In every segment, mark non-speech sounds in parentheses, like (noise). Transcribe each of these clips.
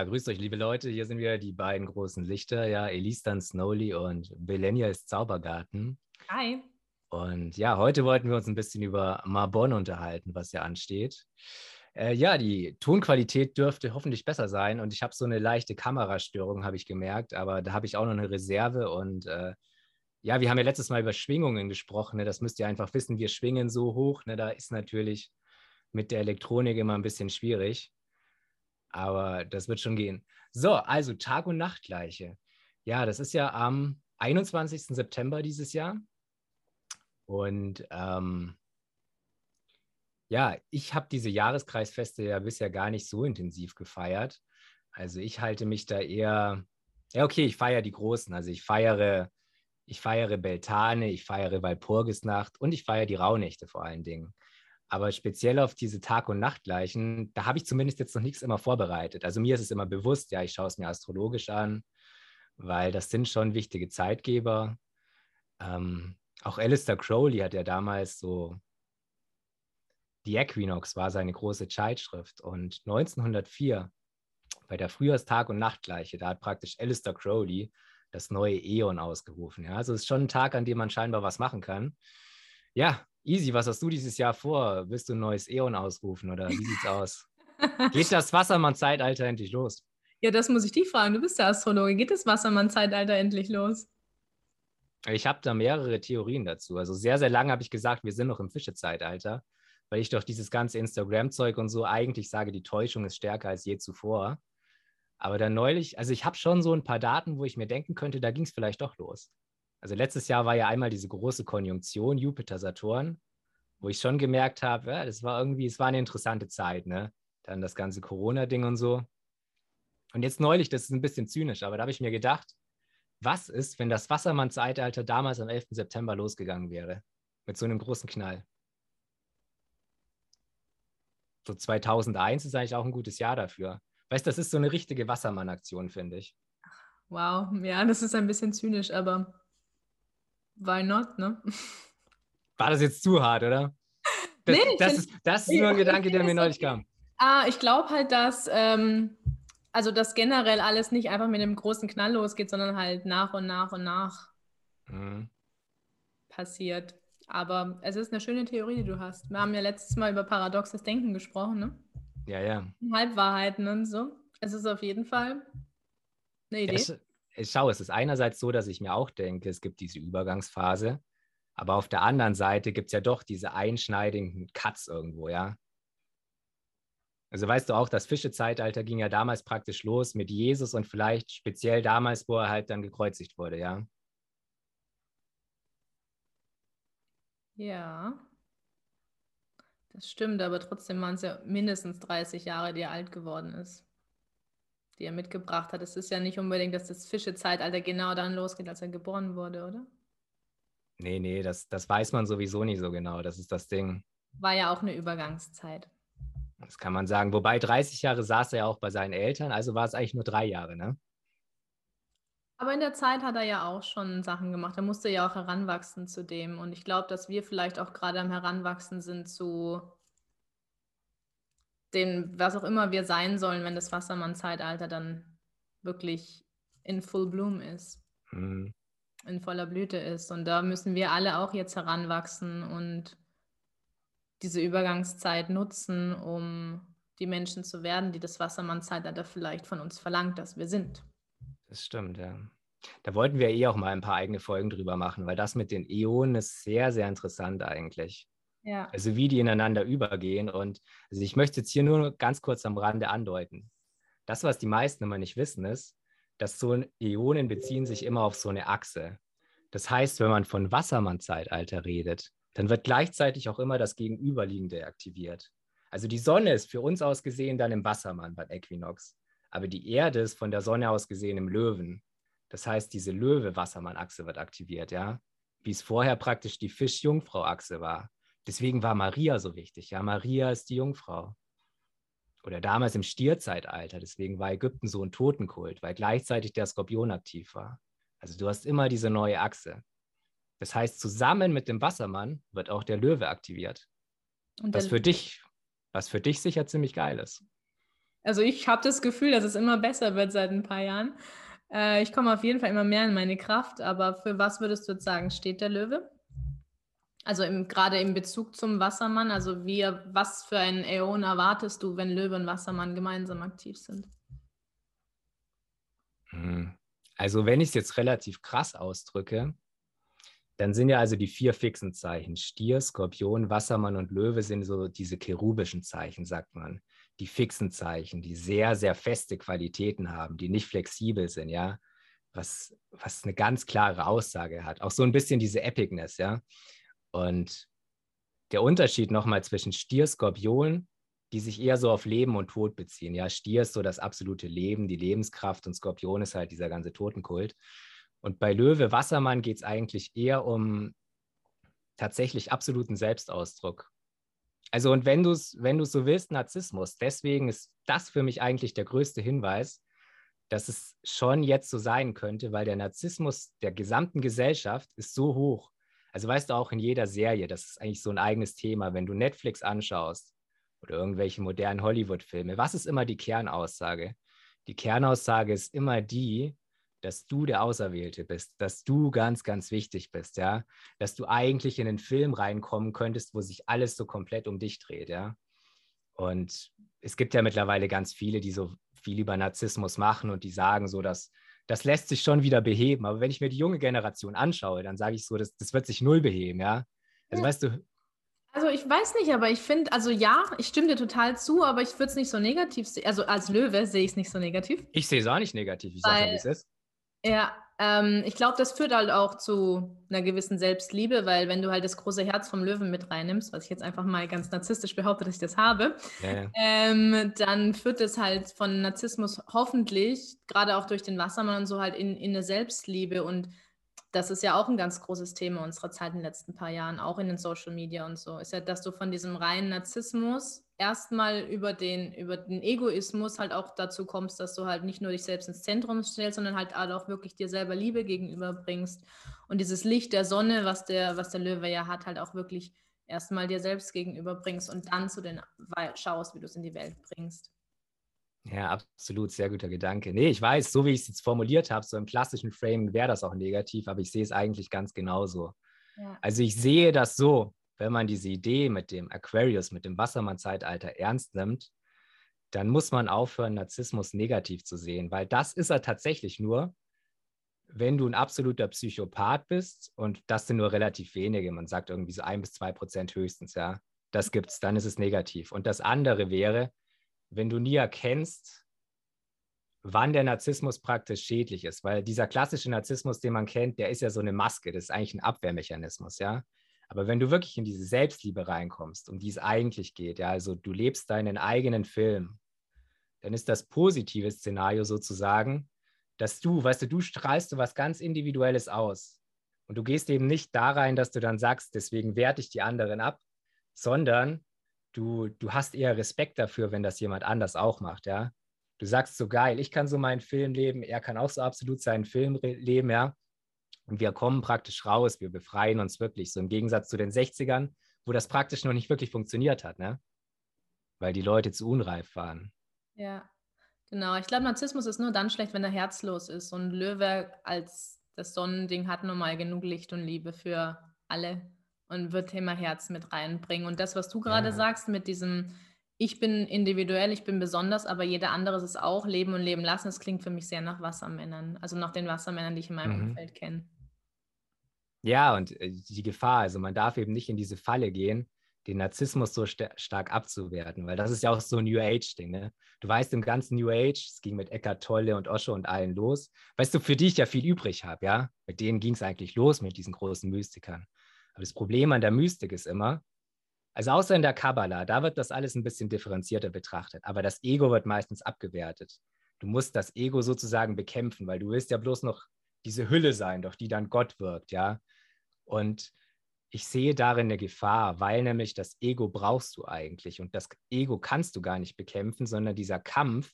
Ja, grüßt euch, liebe Leute. Hier sind wieder die beiden großen Lichter, ja, Elistan Snowly und Belenias Zaubergarten. Hi. Und ja, heute wollten wir uns ein bisschen über Marbon unterhalten, was ja ansteht. Äh, ja, die Tonqualität dürfte hoffentlich besser sein und ich habe so eine leichte Kamerastörung, habe ich gemerkt, aber da habe ich auch noch eine Reserve und äh, ja, wir haben ja letztes Mal über Schwingungen gesprochen, ne? das müsst ihr einfach wissen, wir schwingen so hoch, ne? da ist natürlich mit der Elektronik immer ein bisschen schwierig. Aber das wird schon gehen. So, also Tag- und Nachtgleiche. Ja, das ist ja am 21. September dieses Jahr. Und ähm, ja, ich habe diese Jahreskreisfeste ja bisher gar nicht so intensiv gefeiert. Also ich halte mich da eher, ja, okay, ich feiere die Großen. Also ich feiere, ich feiere Beltane, ich feiere Walpurgisnacht und ich feiere die Rauhnächte vor allen Dingen. Aber speziell auf diese Tag- und Nachtgleichen, da habe ich zumindest jetzt noch nichts immer vorbereitet. Also mir ist es immer bewusst, ja, ich schaue es mir astrologisch an, weil das sind schon wichtige Zeitgeber. Ähm, auch Alistair Crowley hat ja damals so, die Equinox war seine große Zeitschrift. Und 1904, bei der Frühjahrstag- und Nachtgleiche, da hat praktisch Alistair Crowley das neue Äon ausgerufen. Ja? Also es ist schon ein Tag, an dem man scheinbar was machen kann. Ja, Easy, was hast du dieses Jahr vor? Willst du ein neues Äon ausrufen oder wie sieht's aus? Geht (laughs) das Wassermann-Zeitalter endlich los? Ja, das muss ich dich fragen. Du bist der Astrologe. Geht das Wassermann-Zeitalter endlich los? Ich habe da mehrere Theorien dazu. Also sehr, sehr lange habe ich gesagt, wir sind noch im Fischezeitalter, weil ich doch dieses ganze Instagram-Zeug und so eigentlich sage, die Täuschung ist stärker als je zuvor. Aber dann neulich, also ich habe schon so ein paar Daten, wo ich mir denken könnte, da ging es vielleicht doch los. Also letztes Jahr war ja einmal diese große Konjunktion Jupiter-Saturn, wo ich schon gemerkt habe, ja, das war irgendwie, es war eine interessante Zeit, ne? Dann das ganze Corona-Ding und so. Und jetzt neulich, das ist ein bisschen zynisch, aber da habe ich mir gedacht, was ist, wenn das Wassermann-Zeitalter damals am 11. September losgegangen wäre? Mit so einem großen Knall. So 2001 ist eigentlich auch ein gutes Jahr dafür. Weißt du, das ist so eine richtige Wassermann-Aktion, finde ich. Wow, ja, das ist ein bisschen zynisch, aber why not, ne? War das jetzt zu hart, oder? (laughs) Das, nee, das, ist, das ist nur ein Gedanke, der mir neulich kam. Ah, ich glaube halt, dass, ähm, also dass generell alles nicht einfach mit einem großen Knall losgeht, sondern halt nach und nach und nach mhm. passiert. Aber es ist eine schöne Theorie, die du hast. Wir haben ja letztes Mal über paradoxes Denken gesprochen, ne? Ja, ja. Halbwahrheiten und so. Es ist auf jeden Fall eine Idee. Ja, schau, es ist einerseits so, dass ich mir auch denke, es gibt diese Übergangsphase, aber auf der anderen Seite gibt es ja doch diese einschneidenden Cuts irgendwo, ja. Also weißt du auch, das Fischezeitalter ging ja damals praktisch los mit Jesus und vielleicht speziell damals, wo er halt dann gekreuzigt wurde, ja. Ja, das stimmt, aber trotzdem waren es ja mindestens 30 Jahre, die er alt geworden ist die er mitgebracht hat. Es ist ja nicht unbedingt, dass das Fischezeitalter genau dann losgeht, als er geboren wurde, oder? Nee, nee, das, das weiß man sowieso nicht so genau. Das ist das Ding. War ja auch eine Übergangszeit. Das kann man sagen. Wobei 30 Jahre saß er ja auch bei seinen Eltern, also war es eigentlich nur drei Jahre, ne? Aber in der Zeit hat er ja auch schon Sachen gemacht. Er musste ja auch heranwachsen zu dem. Und ich glaube, dass wir vielleicht auch gerade am Heranwachsen sind zu den, was auch immer wir sein sollen, wenn das Wassermann-Zeitalter dann wirklich in Full Bloom ist. Mhm. In voller Blüte ist. Und da müssen wir alle auch jetzt heranwachsen und diese Übergangszeit nutzen, um die Menschen zu werden, die das Wassermann-Zeitalter vielleicht von uns verlangt, dass wir sind. Das stimmt, ja. Da wollten wir eh auch mal ein paar eigene Folgen drüber machen, weil das mit den Äonen ist sehr, sehr interessant eigentlich. Ja. Also wie die ineinander übergehen. Und also ich möchte jetzt hier nur ganz kurz am Rande andeuten. Das, was die meisten immer nicht wissen, ist, dass so Ionen beziehen sich immer auf so eine Achse. Das heißt, wenn man von Wassermann-Zeitalter redet, dann wird gleichzeitig auch immer das Gegenüberliegende aktiviert. Also die Sonne ist für uns aus gesehen dann im Wassermann beim Äquinox, aber die Erde ist von der Sonne aus gesehen im Löwen. Das heißt, diese Löwe-Wassermann-Achse wird aktiviert, ja, wie es vorher praktisch die Fisch-Jungfrau-Achse war. Deswegen war Maria so wichtig. Ja, Maria ist die Jungfrau. Oder damals im Stierzeitalter. Deswegen war Ägypten so ein Totenkult, weil gleichzeitig der Skorpion aktiv war. Also du hast immer diese neue Achse. Das heißt, zusammen mit dem Wassermann wird auch der Löwe aktiviert. Und was für dich, was für dich sicher ziemlich geil ist. Also ich habe das Gefühl, dass es immer besser wird seit ein paar Jahren. Äh, ich komme auf jeden Fall immer mehr in meine Kraft, aber für was würdest du jetzt sagen, steht der Löwe? Also im, gerade im Bezug zum Wassermann, also wie, was für einen Äon erwartest du, wenn Löwe und Wassermann gemeinsam aktiv sind? Hm. Also wenn ich es jetzt relativ krass ausdrücke, dann sind ja also die vier fixen Zeichen. Stier, Skorpion, Wassermann und Löwe sind so diese cherubischen Zeichen, sagt man. Die fixen Zeichen, die sehr, sehr feste Qualitäten haben, die nicht flexibel sind, ja. Was, was eine ganz klare Aussage hat. Auch so ein bisschen diese Epicness, ja. Und der Unterschied nochmal zwischen Stier, Skorpion, die sich eher so auf Leben und Tod beziehen. Ja, Stier ist so das absolute Leben, die Lebenskraft und Skorpion ist halt dieser ganze Totenkult. Und bei Löwe Wassermann geht es eigentlich eher um tatsächlich absoluten Selbstausdruck. Also, und wenn du es wenn so willst, Narzissmus, deswegen ist das für mich eigentlich der größte Hinweis, dass es schon jetzt so sein könnte, weil der Narzissmus der gesamten Gesellschaft ist so hoch. Also weißt du auch in jeder Serie, das ist eigentlich so ein eigenes Thema, wenn du Netflix anschaust oder irgendwelche modernen Hollywood-Filme, was ist immer die Kernaussage? Die Kernaussage ist immer die, dass du der Auserwählte bist, dass du ganz, ganz wichtig bist, ja, dass du eigentlich in einen Film reinkommen könntest, wo sich alles so komplett um dich dreht, ja. Und es gibt ja mittlerweile ganz viele, die so viel über Narzissmus machen und die sagen so, dass das lässt sich schon wieder beheben. Aber wenn ich mir die junge Generation anschaue, dann sage ich so, das, das wird sich null beheben, ja. Also weißt du, also ich weiß nicht, aber ich finde, also ja, ich stimme dir total zu, aber ich würde es nicht so negativ sehen. Also als Löwe sehe ich es nicht so negativ. Ich sehe es auch nicht negativ, ich sage wie es ist. Ja, ähm, ich glaube, das führt halt auch zu einer gewissen Selbstliebe, weil wenn du halt das große Herz vom Löwen mit reinnimmst, was ich jetzt einfach mal ganz narzisstisch behaupte, dass ich das habe, ja, ja. Ähm, dann führt es halt von Narzissmus hoffentlich, gerade auch durch den Wassermann und so, halt in, in eine Selbstliebe und das ist ja auch ein ganz großes Thema unserer Zeit in den letzten paar Jahren, auch in den Social Media und so, ist ja, dass du von diesem reinen Narzissmus erstmal über den, über den Egoismus halt auch dazu kommst, dass du halt nicht nur dich selbst ins Zentrum stellst, sondern halt auch wirklich dir selber Liebe gegenüberbringst und dieses Licht der Sonne, was der, was der Löwe ja hat, halt auch wirklich erstmal dir selbst gegenüberbringst und dann zu den schaust, wie du es in die Welt bringst. Ja, absolut, sehr guter Gedanke. Nee, ich weiß, so wie ich es jetzt formuliert habe, so im klassischen Framing wäre das auch negativ, aber ich sehe es eigentlich ganz genauso. Ja. Also ich sehe das so, wenn man diese Idee mit dem Aquarius, mit dem Wassermann-Zeitalter ernst nimmt, dann muss man aufhören, Narzissmus negativ zu sehen, weil das ist er tatsächlich nur, wenn du ein absoluter Psychopath bist und das sind nur relativ wenige, man sagt irgendwie so ein bis zwei Prozent höchstens, ja, das gibt es, dann ist es negativ. Und das andere wäre, wenn du nie erkennst, wann der Narzissmus praktisch schädlich ist, weil dieser klassische Narzissmus, den man kennt, der ist ja so eine Maske, das ist eigentlich ein Abwehrmechanismus, ja. Aber wenn du wirklich in diese Selbstliebe reinkommst, um die es eigentlich geht, ja, also du lebst deinen eigenen Film, dann ist das positive Szenario sozusagen, dass du, weißt du, du strahlst du was ganz Individuelles aus. Und du gehst eben nicht da rein, dass du dann sagst, deswegen werte ich die anderen ab, sondern du, du hast eher Respekt dafür, wenn das jemand anders auch macht, ja. Du sagst so geil, ich kann so meinen Film leben, er kann auch so absolut seinen Film leben, ja. Und wir kommen praktisch raus, wir befreien uns wirklich, so im Gegensatz zu den 60ern, wo das praktisch noch nicht wirklich funktioniert hat, ne? Weil die Leute zu unreif waren. Ja, genau. Ich glaube, Narzissmus ist nur dann schlecht, wenn er herzlos ist. Und Löwe als das Sonnending hat nun mal genug Licht und Liebe für alle und wird Thema Herz mit reinbringen. Und das, was du gerade ja. sagst mit diesem, ich bin individuell, ich bin besonders, aber jeder andere ist es auch, leben und leben lassen, das klingt für mich sehr nach Wassermännern, also nach den Wassermännern, die ich in meinem mhm. Umfeld kenne. Ja, und äh, die Gefahr, also man darf eben nicht in diese Falle gehen, den Narzissmus so st stark abzuwerten, weil das ist ja auch so ein New Age-Ding. Ne? Du weißt, im ganzen New Age, es ging mit Eckart Tolle und Osho und allen los, weißt du, für die ich ja viel übrig habe, ja, mit denen ging es eigentlich los, mit diesen großen Mystikern. Aber das Problem an der Mystik ist immer, also außer in der Kabbala, da wird das alles ein bisschen differenzierter betrachtet, aber das Ego wird meistens abgewertet. Du musst das Ego sozusagen bekämpfen, weil du willst ja bloß noch diese Hülle sein, doch die dann Gott wirkt, ja. Und ich sehe darin eine Gefahr, weil nämlich das Ego brauchst du eigentlich und das Ego kannst du gar nicht bekämpfen, sondern dieser Kampf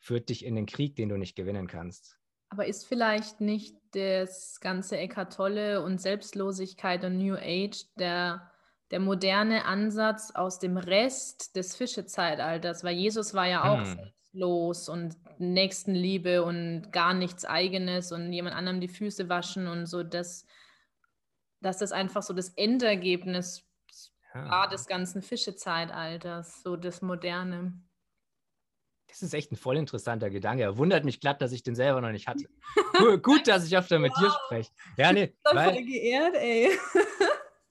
führt dich in den Krieg, den du nicht gewinnen kannst. Aber ist vielleicht nicht das ganze Eckart Tolle und Selbstlosigkeit und New Age der, der moderne Ansatz aus dem Rest des Fischezeitalters? Weil Jesus war ja auch hm. rücksichtslos und Nächstenliebe und gar nichts Eigenes und jemand anderem die Füße waschen und so, das, dass das einfach so das Endergebnis ja. war des ganzen Fischezeitalters, so das Moderne. Das ist echt ein voll interessanter Gedanke. Er wundert mich glatt, dass ich den selber noch nicht hatte. (laughs) Cool, gut, dass ich öfter mit wow. dir spreche. Ja, nee. (laughs) Weil, voll geehrt, ey.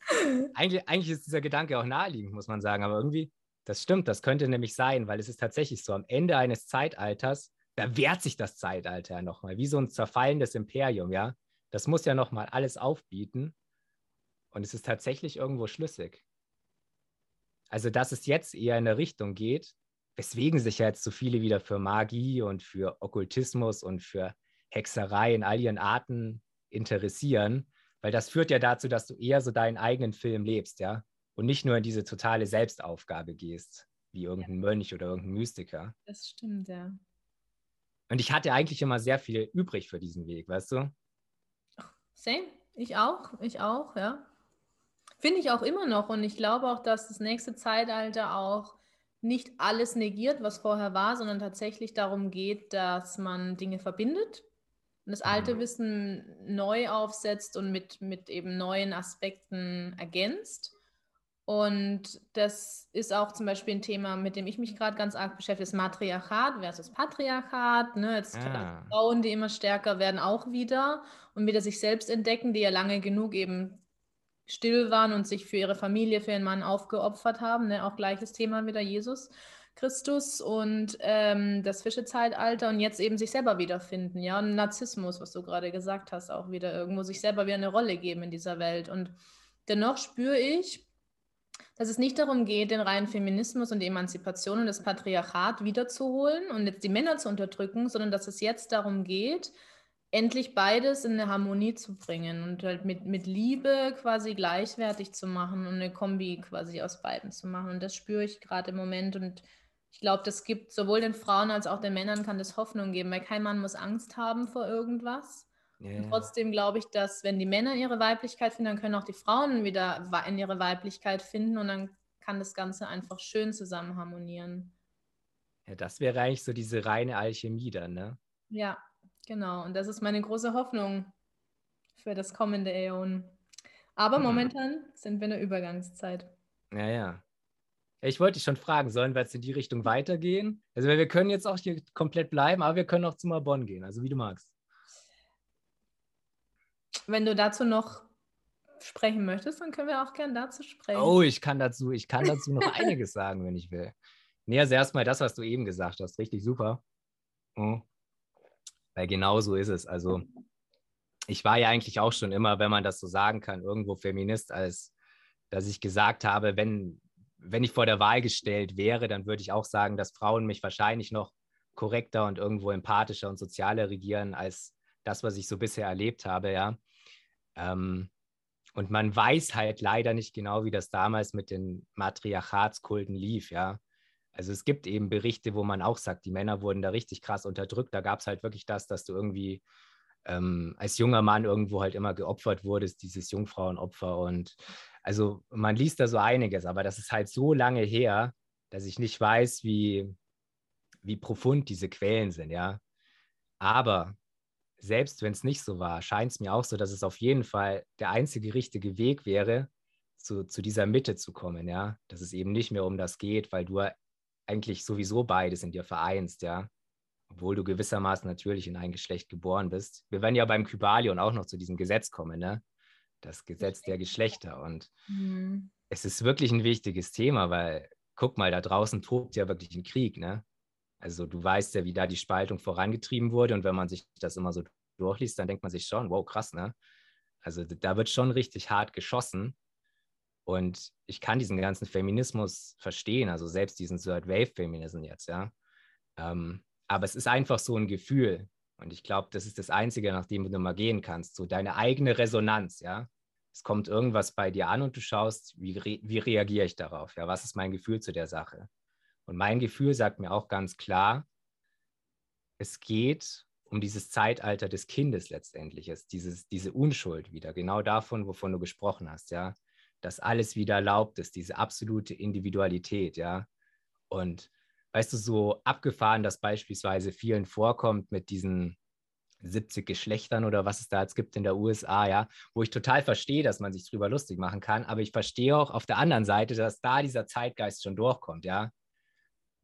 (laughs) eigentlich, eigentlich ist dieser Gedanke auch naheliegend, muss man sagen, aber irgendwie, das stimmt, das könnte nämlich sein, weil es ist tatsächlich so, am Ende eines Zeitalters, da wehrt sich das Zeitalter ja nochmal, wie so ein zerfallendes Imperium, ja. Das muss ja nochmal alles aufbieten und es ist tatsächlich irgendwo schlüssig. Also, dass es jetzt eher in eine Richtung geht, weswegen sich ja jetzt so viele wieder für Magie und für Okkultismus und für Hexerei in all ihren Arten interessieren, weil das führt ja dazu, dass du eher so deinen eigenen Film lebst, ja, und nicht nur in diese totale Selbstaufgabe gehst, wie irgendein ja. Mönch oder irgendein Mystiker. Das stimmt, ja. Und ich hatte eigentlich immer sehr viel übrig für diesen Weg, weißt du? Same, ich auch, ich auch, ja. Finde ich auch immer noch. Und ich glaube auch, dass das nächste Zeitalter auch nicht alles negiert, was vorher war, sondern tatsächlich darum geht, dass man Dinge verbindet und das alte mhm. Wissen neu aufsetzt und mit, mit eben neuen Aspekten ergänzt. Und das ist auch zum Beispiel ein Thema, mit dem ich mich gerade ganz arg beschäftige, das Matriarchat versus Patriarchat. Ne? Jetzt ah. Frauen, die immer stärker werden, auch wieder und wieder sich selbst entdecken, die ja lange genug eben still waren und sich für ihre Familie, für ihren Mann aufgeopfert haben. Ne? Auch gleiches Thema wieder Jesus Christus und ähm, das Fischezeitalter und jetzt eben sich selber wiederfinden. Ja, und Narzissmus, was du gerade gesagt hast, auch wieder irgendwo sich selber wieder eine Rolle geben in dieser Welt. Und dennoch spüre ich, dass es nicht darum geht, den reinen Feminismus und die Emanzipation und das Patriarchat wiederzuholen und jetzt die Männer zu unterdrücken, sondern dass es jetzt darum geht, endlich beides in eine Harmonie zu bringen und halt mit, mit Liebe quasi gleichwertig zu machen und eine Kombi quasi aus beiden zu machen. Und das spüre ich gerade im Moment und ich glaube, das gibt sowohl den Frauen als auch den Männern kann das Hoffnung geben, weil kein Mann muss Angst haben vor irgendwas. Yeah. Und trotzdem glaube ich, dass wenn die Männer ihre Weiblichkeit finden, dann können auch die Frauen wieder in ihre Weiblichkeit finden und dann kann das Ganze einfach schön zusammen harmonieren. Ja, das wäre eigentlich so diese reine Alchemie dann, ne? Ja, Genau, und das ist meine große Hoffnung für das kommende Äon. Aber mhm. momentan sind wir in der Übergangszeit. Ja, ja. Ich wollte dich schon fragen, sollen wir jetzt in die Richtung weitergehen? Also wir können jetzt auch hier komplett bleiben, aber wir können auch zu Marbonne gehen, also wie du magst. Wenn du dazu noch sprechen möchtest, dann können wir auch gern dazu sprechen. Oh, ich kann dazu, ich kann dazu noch einiges sagen, wenn ich will. Nee, also erstmal das, was du eben gesagt hast, richtig super. Mhm. Weil genau so ist es. Also ich war ja eigentlich auch schon immer, wenn man das so sagen kann, irgendwo Feminist, als dass ich gesagt habe, wenn, wenn ich vor der Wahl gestellt wäre, dann würde ich auch sagen, dass Frauen mich wahrscheinlich noch korrekter und irgendwo empathischer und sozialer regieren als das, was ich so bisher erlebt habe, ja. Ähm, und man weiß halt leider nicht genau, wie das damals mit den Matriarchatskulten lief, ja. Also es gibt eben Berichte, wo man auch sagt, die Männer wurden da richtig krass unterdrückt. Da gab es halt wirklich das, dass du irgendwie ähm, als junger Mann irgendwo halt immer geopfert wurdest, dieses Jungfrauenopfer. Und also man liest da so einiges, aber das ist halt so lange her, dass ich nicht weiß, wie, wie profund diese Quellen sind, ja. Aber selbst wenn es nicht so war, scheint es mir auch so, dass es auf jeden Fall der einzige richtige Weg wäre, zu, zu dieser Mitte zu kommen, ja. Dass es eben nicht mehr um das geht, weil du eigentlich sowieso beides in dir vereinst, ja. Obwohl du gewissermaßen natürlich in ein Geschlecht geboren bist. Wir werden ja beim Kybalion auch noch zu diesem Gesetz kommen, ne? Das Gesetz der Geschlechter. Und mhm. es ist wirklich ein wichtiges Thema, weil guck mal, da draußen tobt ja wirklich ein Krieg, ne? Also du weißt ja, wie da die Spaltung vorangetrieben wurde. Und wenn man sich das immer so durchliest, dann denkt man sich schon, wow, krass, ne? Also da wird schon richtig hart geschossen. Und ich kann diesen ganzen Feminismus verstehen, also selbst diesen Third Wave Feminismus jetzt, ja. Ähm, aber es ist einfach so ein Gefühl. Und ich glaube, das ist das Einzige, nach dem du mal gehen kannst. So deine eigene Resonanz, ja. Es kommt irgendwas bei dir an und du schaust, wie, re wie reagiere ich darauf? Ja, was ist mein Gefühl zu der Sache? Und mein Gefühl sagt mir auch ganz klar, es geht um dieses Zeitalter des Kindes letztendlich, es dieses, diese Unschuld wieder, genau davon, wovon du gesprochen hast, ja dass alles wieder erlaubt ist, diese absolute Individualität, ja. Und weißt du, so abgefahren, dass beispielsweise vielen vorkommt mit diesen 70 Geschlechtern oder was es da jetzt gibt in der USA, ja, wo ich total verstehe, dass man sich drüber lustig machen kann, aber ich verstehe auch auf der anderen Seite, dass da dieser Zeitgeist schon durchkommt, ja.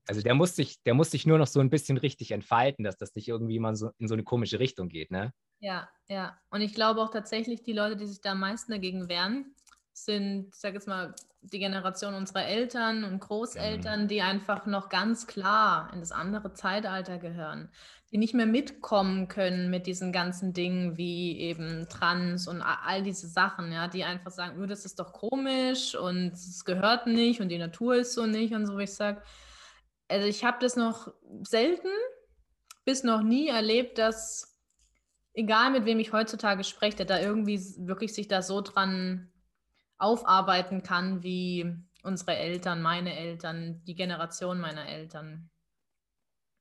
Also der muss sich, der muss sich nur noch so ein bisschen richtig entfalten, dass das nicht irgendwie mal so in so eine komische Richtung geht, ne? Ja, ja. Und ich glaube auch tatsächlich, die Leute, die sich da am meisten dagegen wehren, sind, ich sag jetzt mal, die Generation unserer Eltern und Großeltern, mhm. die einfach noch ganz klar in das andere Zeitalter gehören, die nicht mehr mitkommen können mit diesen ganzen Dingen wie eben Trans und all diese Sachen, ja, die einfach sagen, oh, das ist doch komisch und es gehört nicht und die Natur ist so nicht und so, wie ich sage. Also ich habe das noch selten bis noch nie erlebt, dass egal mit wem ich heutzutage spreche, der da irgendwie wirklich sich da so dran aufarbeiten kann wie unsere Eltern, meine Eltern, die Generation meiner Eltern.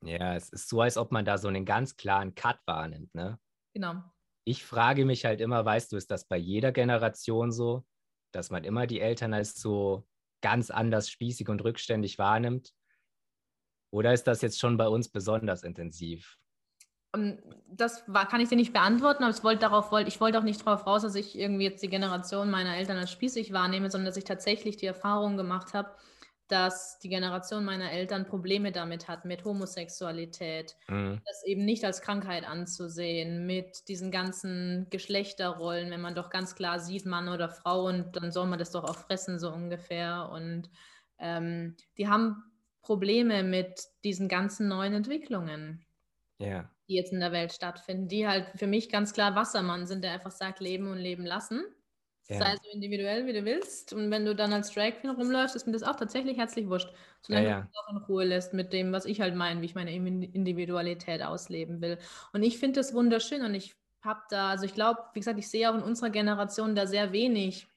Ja, es ist so, als ob man da so einen ganz klaren Cut wahrnimmt, ne? Genau. Ich frage mich halt immer, weißt du, ist das bei jeder Generation so, dass man immer die Eltern als so ganz anders spießig und rückständig wahrnimmt? Oder ist das jetzt schon bei uns besonders intensiv? Das war, kann ich dir nicht beantworten, aber ich wollte darauf, wollte, ich wollte auch nicht darauf raus, dass ich irgendwie jetzt die Generation meiner Eltern als spießig wahrnehme, sondern dass ich tatsächlich die Erfahrung gemacht habe, dass die Generation meiner Eltern Probleme damit hat, mit Homosexualität, mhm. das eben nicht als Krankheit anzusehen, mit diesen ganzen Geschlechterrollen, wenn man doch ganz klar sieht, Mann oder Frau, und dann soll man das doch auch fressen, so ungefähr. Und ähm, die haben Probleme mit diesen ganzen neuen Entwicklungen. Ja die jetzt in der Welt stattfinden, die halt für mich ganz klar Wassermann sind, der einfach sagt, leben und leben lassen. Ja. Sei so individuell, wie du willst. Und wenn du dann als Drag Queen rumläufst, ist mir das auch tatsächlich herzlich wurscht. Solange ja, ja. du mich auch in Ruhe lässt mit dem, was ich halt meine, wie ich meine Individualität ausleben will. Und ich finde das wunderschön und ich habe da, also ich glaube, wie gesagt, ich sehe auch in unserer Generation da sehr wenig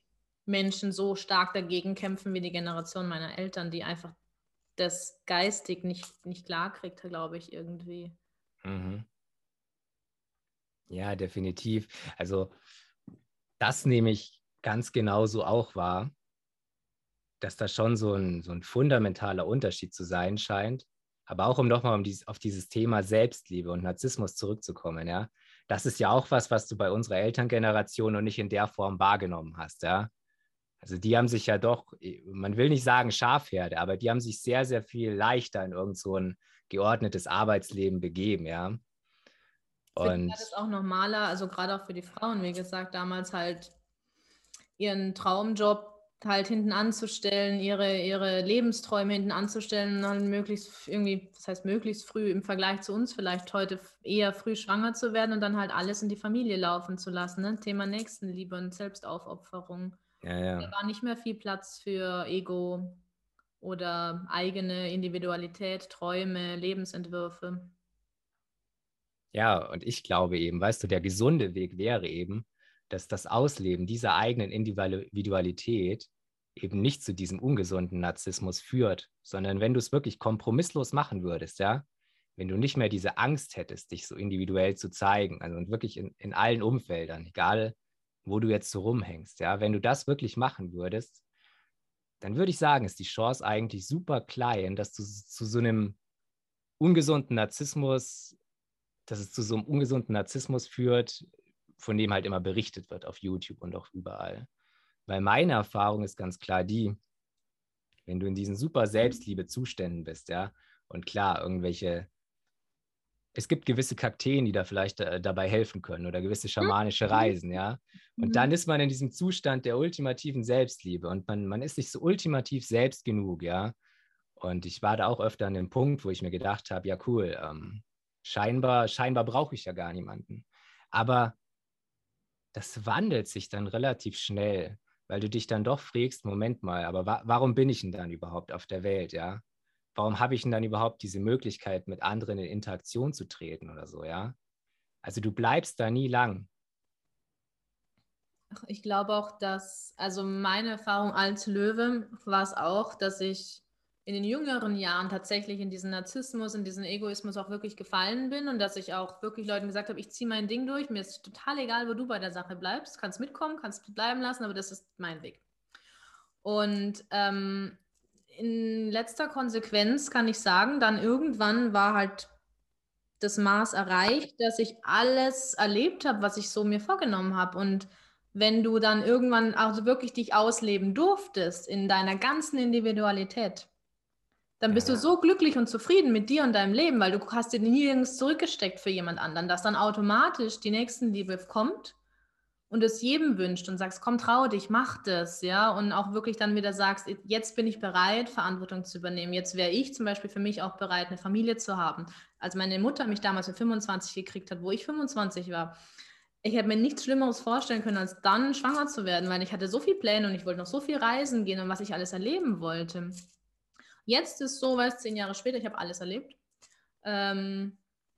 Menschen so stark dagegen kämpfen wie die Generation meiner Eltern, die einfach das geistig nicht, nicht klar kriegt, glaube ich, irgendwie. Mhm. Ja, definitiv. Also das nehme ich ganz genauso auch wahr, dass da schon so ein, so ein fundamentaler Unterschied zu sein scheint. Aber auch um nochmal um dieses, auf dieses Thema Selbstliebe und Narzissmus zurückzukommen, ja. Das ist ja auch was, was du bei unserer Elterngeneration noch nicht in der Form wahrgenommen hast, ja. Also die haben sich ja doch, man will nicht sagen Schafherde, aber die haben sich sehr, sehr viel leichter in irgend so geordnetes Arbeitsleben begeben, ja. Und das ist auch normaler, also gerade auch für die Frauen, wie gesagt, damals halt ihren Traumjob halt hinten anzustellen, ihre, ihre Lebensträume hinten anzustellen und dann möglichst irgendwie, das heißt möglichst früh im Vergleich zu uns vielleicht heute eher früh schwanger zu werden und dann halt alles in die Familie laufen zu lassen. Ne? Thema Nächstenliebe und Selbstaufopferung. Ja, ja. Da war nicht mehr viel Platz für Ego oder eigene Individualität, Träume, Lebensentwürfe. Ja, und ich glaube eben, weißt du, der gesunde Weg wäre eben, dass das Ausleben dieser eigenen Individualität eben nicht zu diesem ungesunden Narzissmus führt, sondern wenn du es wirklich kompromisslos machen würdest, ja, wenn du nicht mehr diese Angst hättest, dich so individuell zu zeigen, also und wirklich in, in allen Umfeldern, egal wo du jetzt so rumhängst, ja, wenn du das wirklich machen würdest, dann würde ich sagen, ist die Chance eigentlich super klein, dass du zu so einem ungesunden Narzissmus, dass es zu so einem ungesunden Narzissmus führt, von dem halt immer berichtet wird auf YouTube und auch überall. Weil meine Erfahrung ist ganz klar die, wenn du in diesen super Selbstliebe-Zuständen bist, ja, und klar, irgendwelche es gibt gewisse Kakteen, die da vielleicht äh, dabei helfen können oder gewisse schamanische Reisen, ja. Und mhm. dann ist man in diesem Zustand der ultimativen Selbstliebe und man, man ist sich so ultimativ selbst genug, ja. Und ich war da auch öfter an dem Punkt, wo ich mir gedacht habe, ja cool, ähm, scheinbar, scheinbar brauche ich ja gar niemanden. Aber das wandelt sich dann relativ schnell, weil du dich dann doch fragst, Moment mal, aber wa warum bin ich denn dann überhaupt auf der Welt, ja? Warum habe ich denn dann überhaupt diese Möglichkeit, mit anderen in Interaktion zu treten oder so, ja? Also du bleibst da nie lang. Ich glaube auch, dass, also meine Erfahrung als Löwe war es auch, dass ich in den jüngeren Jahren tatsächlich in diesen Narzissmus, in diesen Egoismus auch wirklich gefallen bin und dass ich auch wirklich Leuten gesagt habe, ich ziehe mein Ding durch, mir ist total egal, wo du bei der Sache bleibst, kannst mitkommen, kannst bleiben lassen, aber das ist mein Weg. Und ähm, in letzter Konsequenz kann ich sagen, dann irgendwann war halt das Maß erreicht, dass ich alles erlebt habe, was ich so mir vorgenommen habe. Und wenn du dann irgendwann also wirklich dich ausleben durftest in deiner ganzen Individualität, dann bist ja. du so glücklich und zufrieden mit dir und deinem Leben, weil du hast dir nirgends zurückgesteckt für jemand anderen, dass dann automatisch die Nächstenliebe kommt und es jedem wünscht und sagst, komm, trau dich, mach das, ja, und auch wirklich dann wieder sagst, jetzt bin ich bereit, Verantwortung zu übernehmen. Jetzt wäre ich zum Beispiel für mich auch bereit, eine Familie zu haben. Als meine Mutter mich damals mit 25 gekriegt hat, wo ich 25 war, ich hätte mir nichts Schlimmeres vorstellen können, als dann schwanger zu werden, weil ich hatte so viele Pläne und ich wollte noch so viel reisen gehen und was ich alles erleben wollte. Jetzt ist so, weil es zehn Jahre später, ich habe alles erlebt, ähm,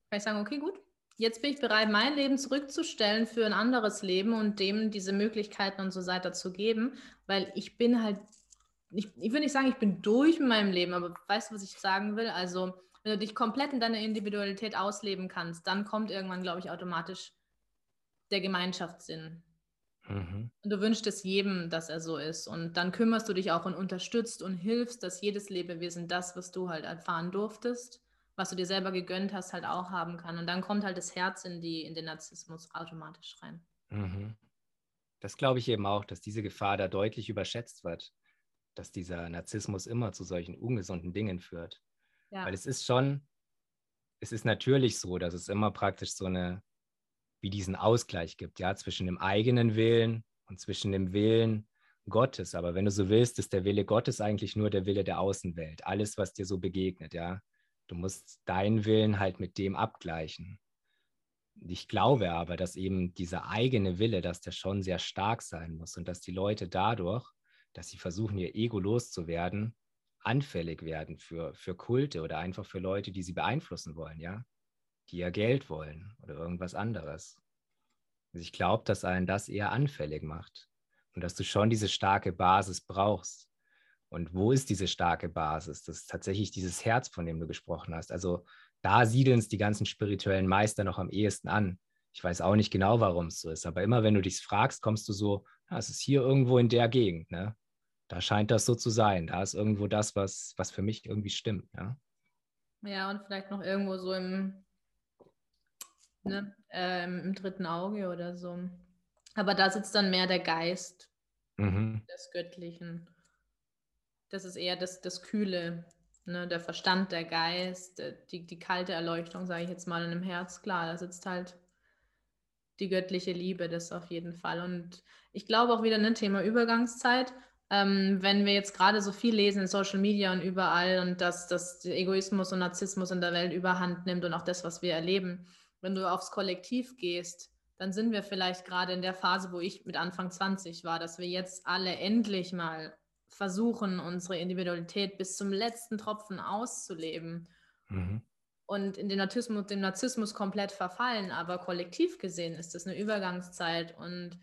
kann ich sagen, okay, gut, jetzt bin ich bereit, mein Leben zurückzustellen für ein anderes Leben und dem diese Möglichkeiten und so weiter zu geben, weil ich bin halt, ich, ich will nicht sagen, ich bin durch mit meinem Leben, aber weißt du, was ich sagen will? Also, wenn du dich komplett in deiner Individualität ausleben kannst, dann kommt irgendwann, glaube ich, automatisch der Gemeinschaftssinn. Mhm. Und du wünschst es jedem, dass er so ist. Und dann kümmerst du dich auch und unterstützt und hilfst, dass jedes Lebewesen das, was du halt erfahren durftest, was du dir selber gegönnt hast, halt auch haben kann. Und dann kommt halt das Herz in, die, in den Narzissmus automatisch rein. Mhm. Das glaube ich eben auch, dass diese Gefahr da deutlich überschätzt wird, dass dieser Narzissmus immer zu solchen ungesunden Dingen führt. Ja. Weil es ist schon, es ist natürlich so, dass es immer praktisch so eine, wie diesen Ausgleich gibt, ja, zwischen dem eigenen Willen und zwischen dem Willen Gottes. Aber wenn du so willst, ist der Wille Gottes eigentlich nur der Wille der Außenwelt. Alles, was dir so begegnet, ja. Du musst deinen Willen halt mit dem abgleichen. Ich glaube aber, dass eben dieser eigene Wille, dass der schon sehr stark sein muss und dass die Leute dadurch, dass sie versuchen, ihr Ego loszuwerden, anfällig werden für, für Kulte oder einfach für Leute, die sie beeinflussen wollen, ja, die ihr Geld wollen oder irgendwas anderes. Also ich glaube, dass einen das eher anfällig macht und dass du schon diese starke Basis brauchst. Und wo ist diese starke Basis? Das ist tatsächlich dieses Herz, von dem du gesprochen hast. Also da siedeln es die ganzen spirituellen Meister noch am ehesten an. Ich weiß auch nicht genau, warum es so ist, aber immer wenn du dich fragst, kommst du so, ja, es ist hier irgendwo in der Gegend. Ne? Da scheint das so zu sein. Da ist irgendwo das, was, was für mich irgendwie stimmt. Ja, ja und vielleicht noch irgendwo so im, ne, äh, im dritten Auge oder so. Aber da sitzt dann mehr der Geist mhm. des Göttlichen. Das ist eher das, das Kühle, ne? der Verstand, der Geist, äh, die, die kalte Erleuchtung, sage ich jetzt mal, in dem Herz. Klar, da sitzt halt die göttliche Liebe, das auf jeden Fall. Und ich glaube auch wieder ein ne, Thema Übergangszeit. Ähm, wenn wir jetzt gerade so viel lesen in Social Media und überall und dass das Egoismus und Narzissmus in der Welt überhand nimmt und auch das, was wir erleben, wenn du aufs Kollektiv gehst, dann sind wir vielleicht gerade in der Phase, wo ich mit Anfang 20 war, dass wir jetzt alle endlich mal versuchen, unsere Individualität bis zum letzten Tropfen auszuleben. Mhm. Und in den Narzissmus, dem Narzissmus komplett verfallen, aber kollektiv gesehen ist das eine Übergangszeit. Und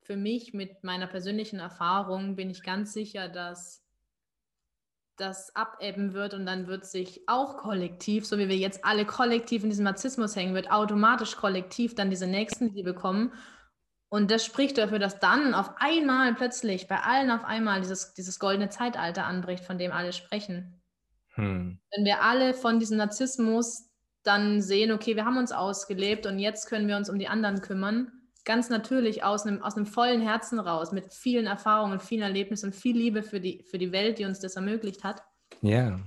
für mich mit meiner persönlichen Erfahrung bin ich ganz sicher, dass das abebben wird und dann wird sich auch kollektiv, so wie wir jetzt alle kollektiv in diesem Narzissmus hängen, wird automatisch kollektiv dann diese Nächstenliebe kommen und das spricht dafür, dass dann auf einmal plötzlich bei allen auf einmal dieses, dieses goldene Zeitalter anbricht, von dem alle sprechen. Hm. Wenn wir alle von diesem Narzissmus dann sehen, okay, wir haben uns ausgelebt und jetzt können wir uns um die anderen kümmern, ganz natürlich aus einem, aus einem vollen Herzen raus, mit vielen Erfahrungen, vielen Erlebnissen und viel Liebe für die, für die Welt, die uns das ermöglicht hat. Ja. Yeah.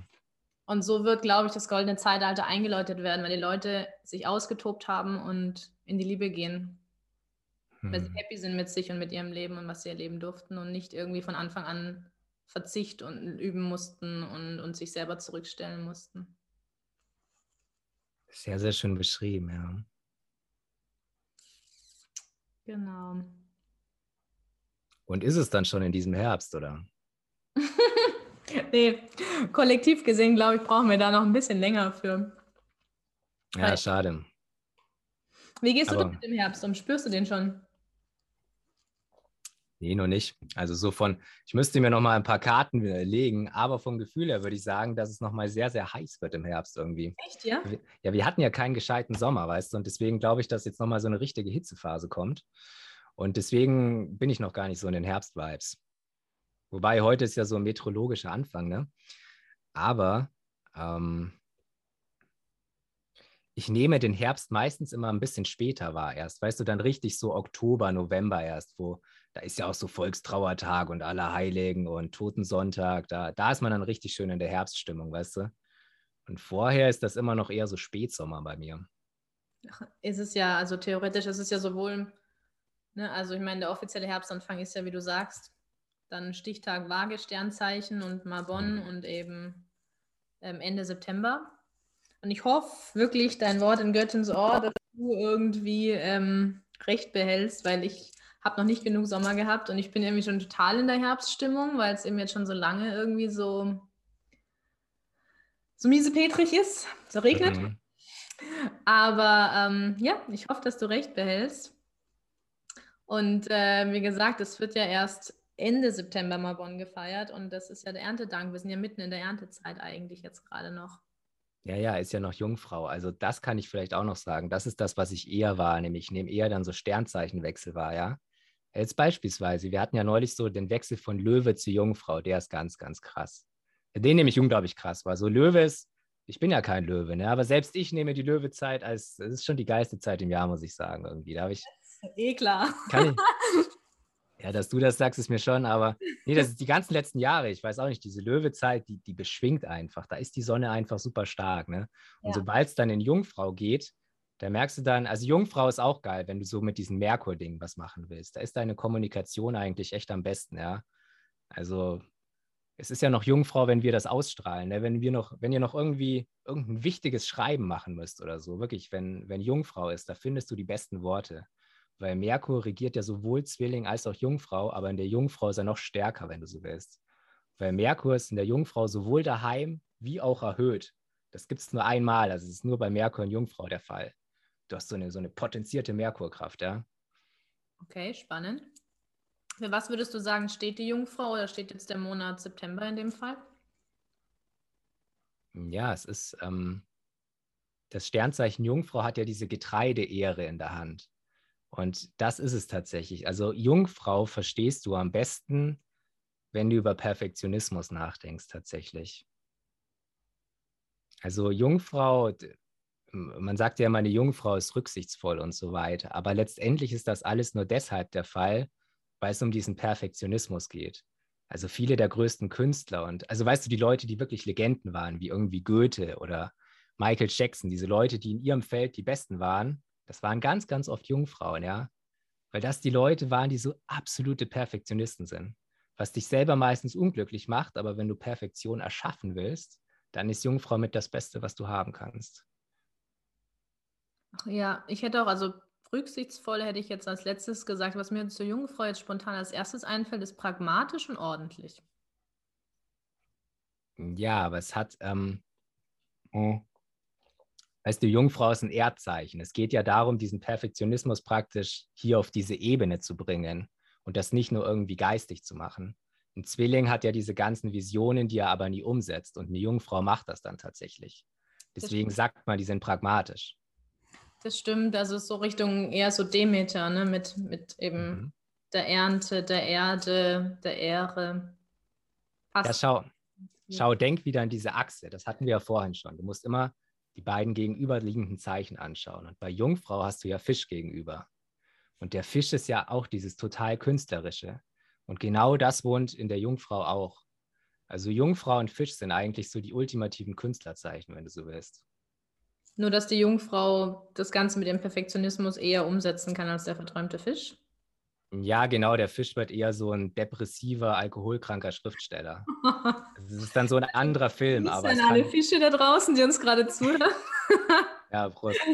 Und so wird, glaube ich, das goldene Zeitalter eingeläutet werden, wenn die Leute sich ausgetobt haben und in die Liebe gehen weil sie hm. happy sind mit sich und mit ihrem Leben und was sie erleben durften und nicht irgendwie von Anfang an Verzicht und üben mussten und, und sich selber zurückstellen mussten. Sehr, sehr schön beschrieben, ja. Genau. Und ist es dann schon in diesem Herbst, oder? (laughs) nee, kollektiv gesehen, glaube ich, brauchen wir da noch ein bisschen länger für. Ja, schade. Wie gehst Aber, du mit dem Herbst um? Spürst du den schon? Nee, noch nicht. Also so von, ich müsste mir noch mal ein paar Karten legen, aber vom Gefühl her würde ich sagen, dass es noch mal sehr, sehr heiß wird im Herbst irgendwie. Echt, ja? Ja, wir hatten ja keinen gescheiten Sommer, weißt du, und deswegen glaube ich, dass jetzt noch mal so eine richtige Hitzephase kommt. Und deswegen bin ich noch gar nicht so in den Herbst-Vibes. Wobei heute ist ja so ein meteorologischer Anfang, ne? Aber ähm, ich nehme den Herbst meistens immer ein bisschen später wahr erst. Weißt du, dann richtig so Oktober, November erst, wo da ist ja auch so Volkstrauertag und Allerheiligen und Totensonntag. Da, da ist man dann richtig schön in der Herbststimmung, weißt du? Und vorher ist das immer noch eher so Spätsommer bei mir. Ist es ja, also theoretisch ist es ja sowohl, ne, also ich meine, der offizielle Herbstanfang ist ja, wie du sagst, dann Stichtag Waage, Sternzeichen und Marbonne mhm. und eben ähm, Ende September. Und ich hoffe wirklich dein Wort in Göttins Ohr, dass du irgendwie ähm, recht behältst, weil ich habe noch nicht genug Sommer gehabt und ich bin irgendwie schon total in der Herbststimmung, weil es eben jetzt schon so lange irgendwie so, so miesepetrig ist, so regnet. Mhm. Aber ähm, ja, ich hoffe, dass du recht behältst. Und äh, wie gesagt, es wird ja erst Ende September mal Bonn gefeiert und das ist ja der Erntedank. Wir sind ja mitten in der Erntezeit eigentlich jetzt gerade noch. Ja, ja, ist ja noch Jungfrau. Also das kann ich vielleicht auch noch sagen. Das ist das, was ich eher wahrnehme. Ich nehme eher dann so Sternzeichenwechsel wahr, ja. Jetzt beispielsweise, wir hatten ja neulich so den Wechsel von Löwe zu Jungfrau, der ist ganz, ganz krass. Den nehme ich unglaublich krass, weil so Löwe ist, ich bin ja kein Löwe, ne? aber selbst ich nehme die Löwezeit als, es ist schon die geilste Zeit im Jahr, muss ich sagen, irgendwie. Da ich. (laughs) Eh klar. Kann ich, (laughs) Ja, dass du das sagst, ist mir schon, aber nee, das ist die ganzen letzten Jahre. Ich weiß auch nicht, diese Löwezeit, die, die beschwingt einfach. Da ist die Sonne einfach super stark. Ne? Und ja. sobald es dann in Jungfrau geht, da merkst du dann, also Jungfrau ist auch geil, wenn du so mit diesem Merkur-Ding was machen willst. Da ist deine Kommunikation eigentlich echt am besten, ja. Also es ist ja noch Jungfrau, wenn wir das ausstrahlen, ne? wenn wir noch, wenn ihr noch irgendwie irgendein wichtiges Schreiben machen müsst oder so, wirklich, wenn, wenn Jungfrau ist, da findest du die besten Worte weil Merkur regiert ja sowohl Zwilling als auch Jungfrau, aber in der Jungfrau ist er noch stärker, wenn du so willst. Weil Merkur ist in der Jungfrau sowohl daheim wie auch erhöht. Das gibt es nur einmal, also es ist nur bei Merkur und Jungfrau der Fall. Du hast so eine, so eine potenzierte Merkurkraft, ja. Okay, spannend. Für was würdest du sagen, steht die Jungfrau oder steht jetzt der Monat September in dem Fall? Ja, es ist, ähm, das Sternzeichen Jungfrau hat ja diese Getreideehre in der Hand. Und das ist es tatsächlich. Also Jungfrau verstehst du am besten, wenn du über Perfektionismus nachdenkst tatsächlich. Also Jungfrau, man sagt ja immer, eine Jungfrau ist rücksichtsvoll und so weiter. Aber letztendlich ist das alles nur deshalb der Fall, weil es um diesen Perfektionismus geht. Also viele der größten Künstler und also weißt du, die Leute, die wirklich Legenden waren, wie irgendwie Goethe oder Michael Jackson, diese Leute, die in ihrem Feld die Besten waren, das waren ganz, ganz oft Jungfrauen, ja. Weil das die Leute waren, die so absolute Perfektionisten sind. Was dich selber meistens unglücklich macht, aber wenn du Perfektion erschaffen willst, dann ist Jungfrau mit das Beste, was du haben kannst. Ach ja, ich hätte auch, also rücksichtsvoll hätte ich jetzt als letztes gesagt, was mir zur Jungfrau jetzt spontan als erstes einfällt, ist pragmatisch und ordentlich. Ja, aber es hat, ähm, hm, Weißt du, Jungfrau ist ein Erdzeichen. Es geht ja darum, diesen Perfektionismus praktisch hier auf diese Ebene zu bringen und das nicht nur irgendwie geistig zu machen. Ein Zwilling hat ja diese ganzen Visionen, die er aber nie umsetzt. Und eine Jungfrau macht das dann tatsächlich. Deswegen sagt man, die sind pragmatisch. Das stimmt. Also so Richtung eher so Demeter, ne? mit, mit eben mhm. der Ernte, der Erde, der Ehre. Passt. Ja, schau. Schau, denk wieder an diese Achse. Das hatten wir ja vorhin schon. Du musst immer die beiden gegenüberliegenden Zeichen anschauen. Und bei Jungfrau hast du ja Fisch gegenüber. Und der Fisch ist ja auch dieses total künstlerische. Und genau das wohnt in der Jungfrau auch. Also Jungfrau und Fisch sind eigentlich so die ultimativen Künstlerzeichen, wenn du so willst. Nur, dass die Jungfrau das Ganze mit dem Perfektionismus eher umsetzen kann als der verträumte Fisch? Ja, genau, der Fisch wird eher so ein depressiver, alkoholkranker Schriftsteller. (laughs) Das ist dann so ein anderer Film. Aber sind alle Fische da draußen, die uns gerade zuhören? (laughs) ja, Prost. (laughs)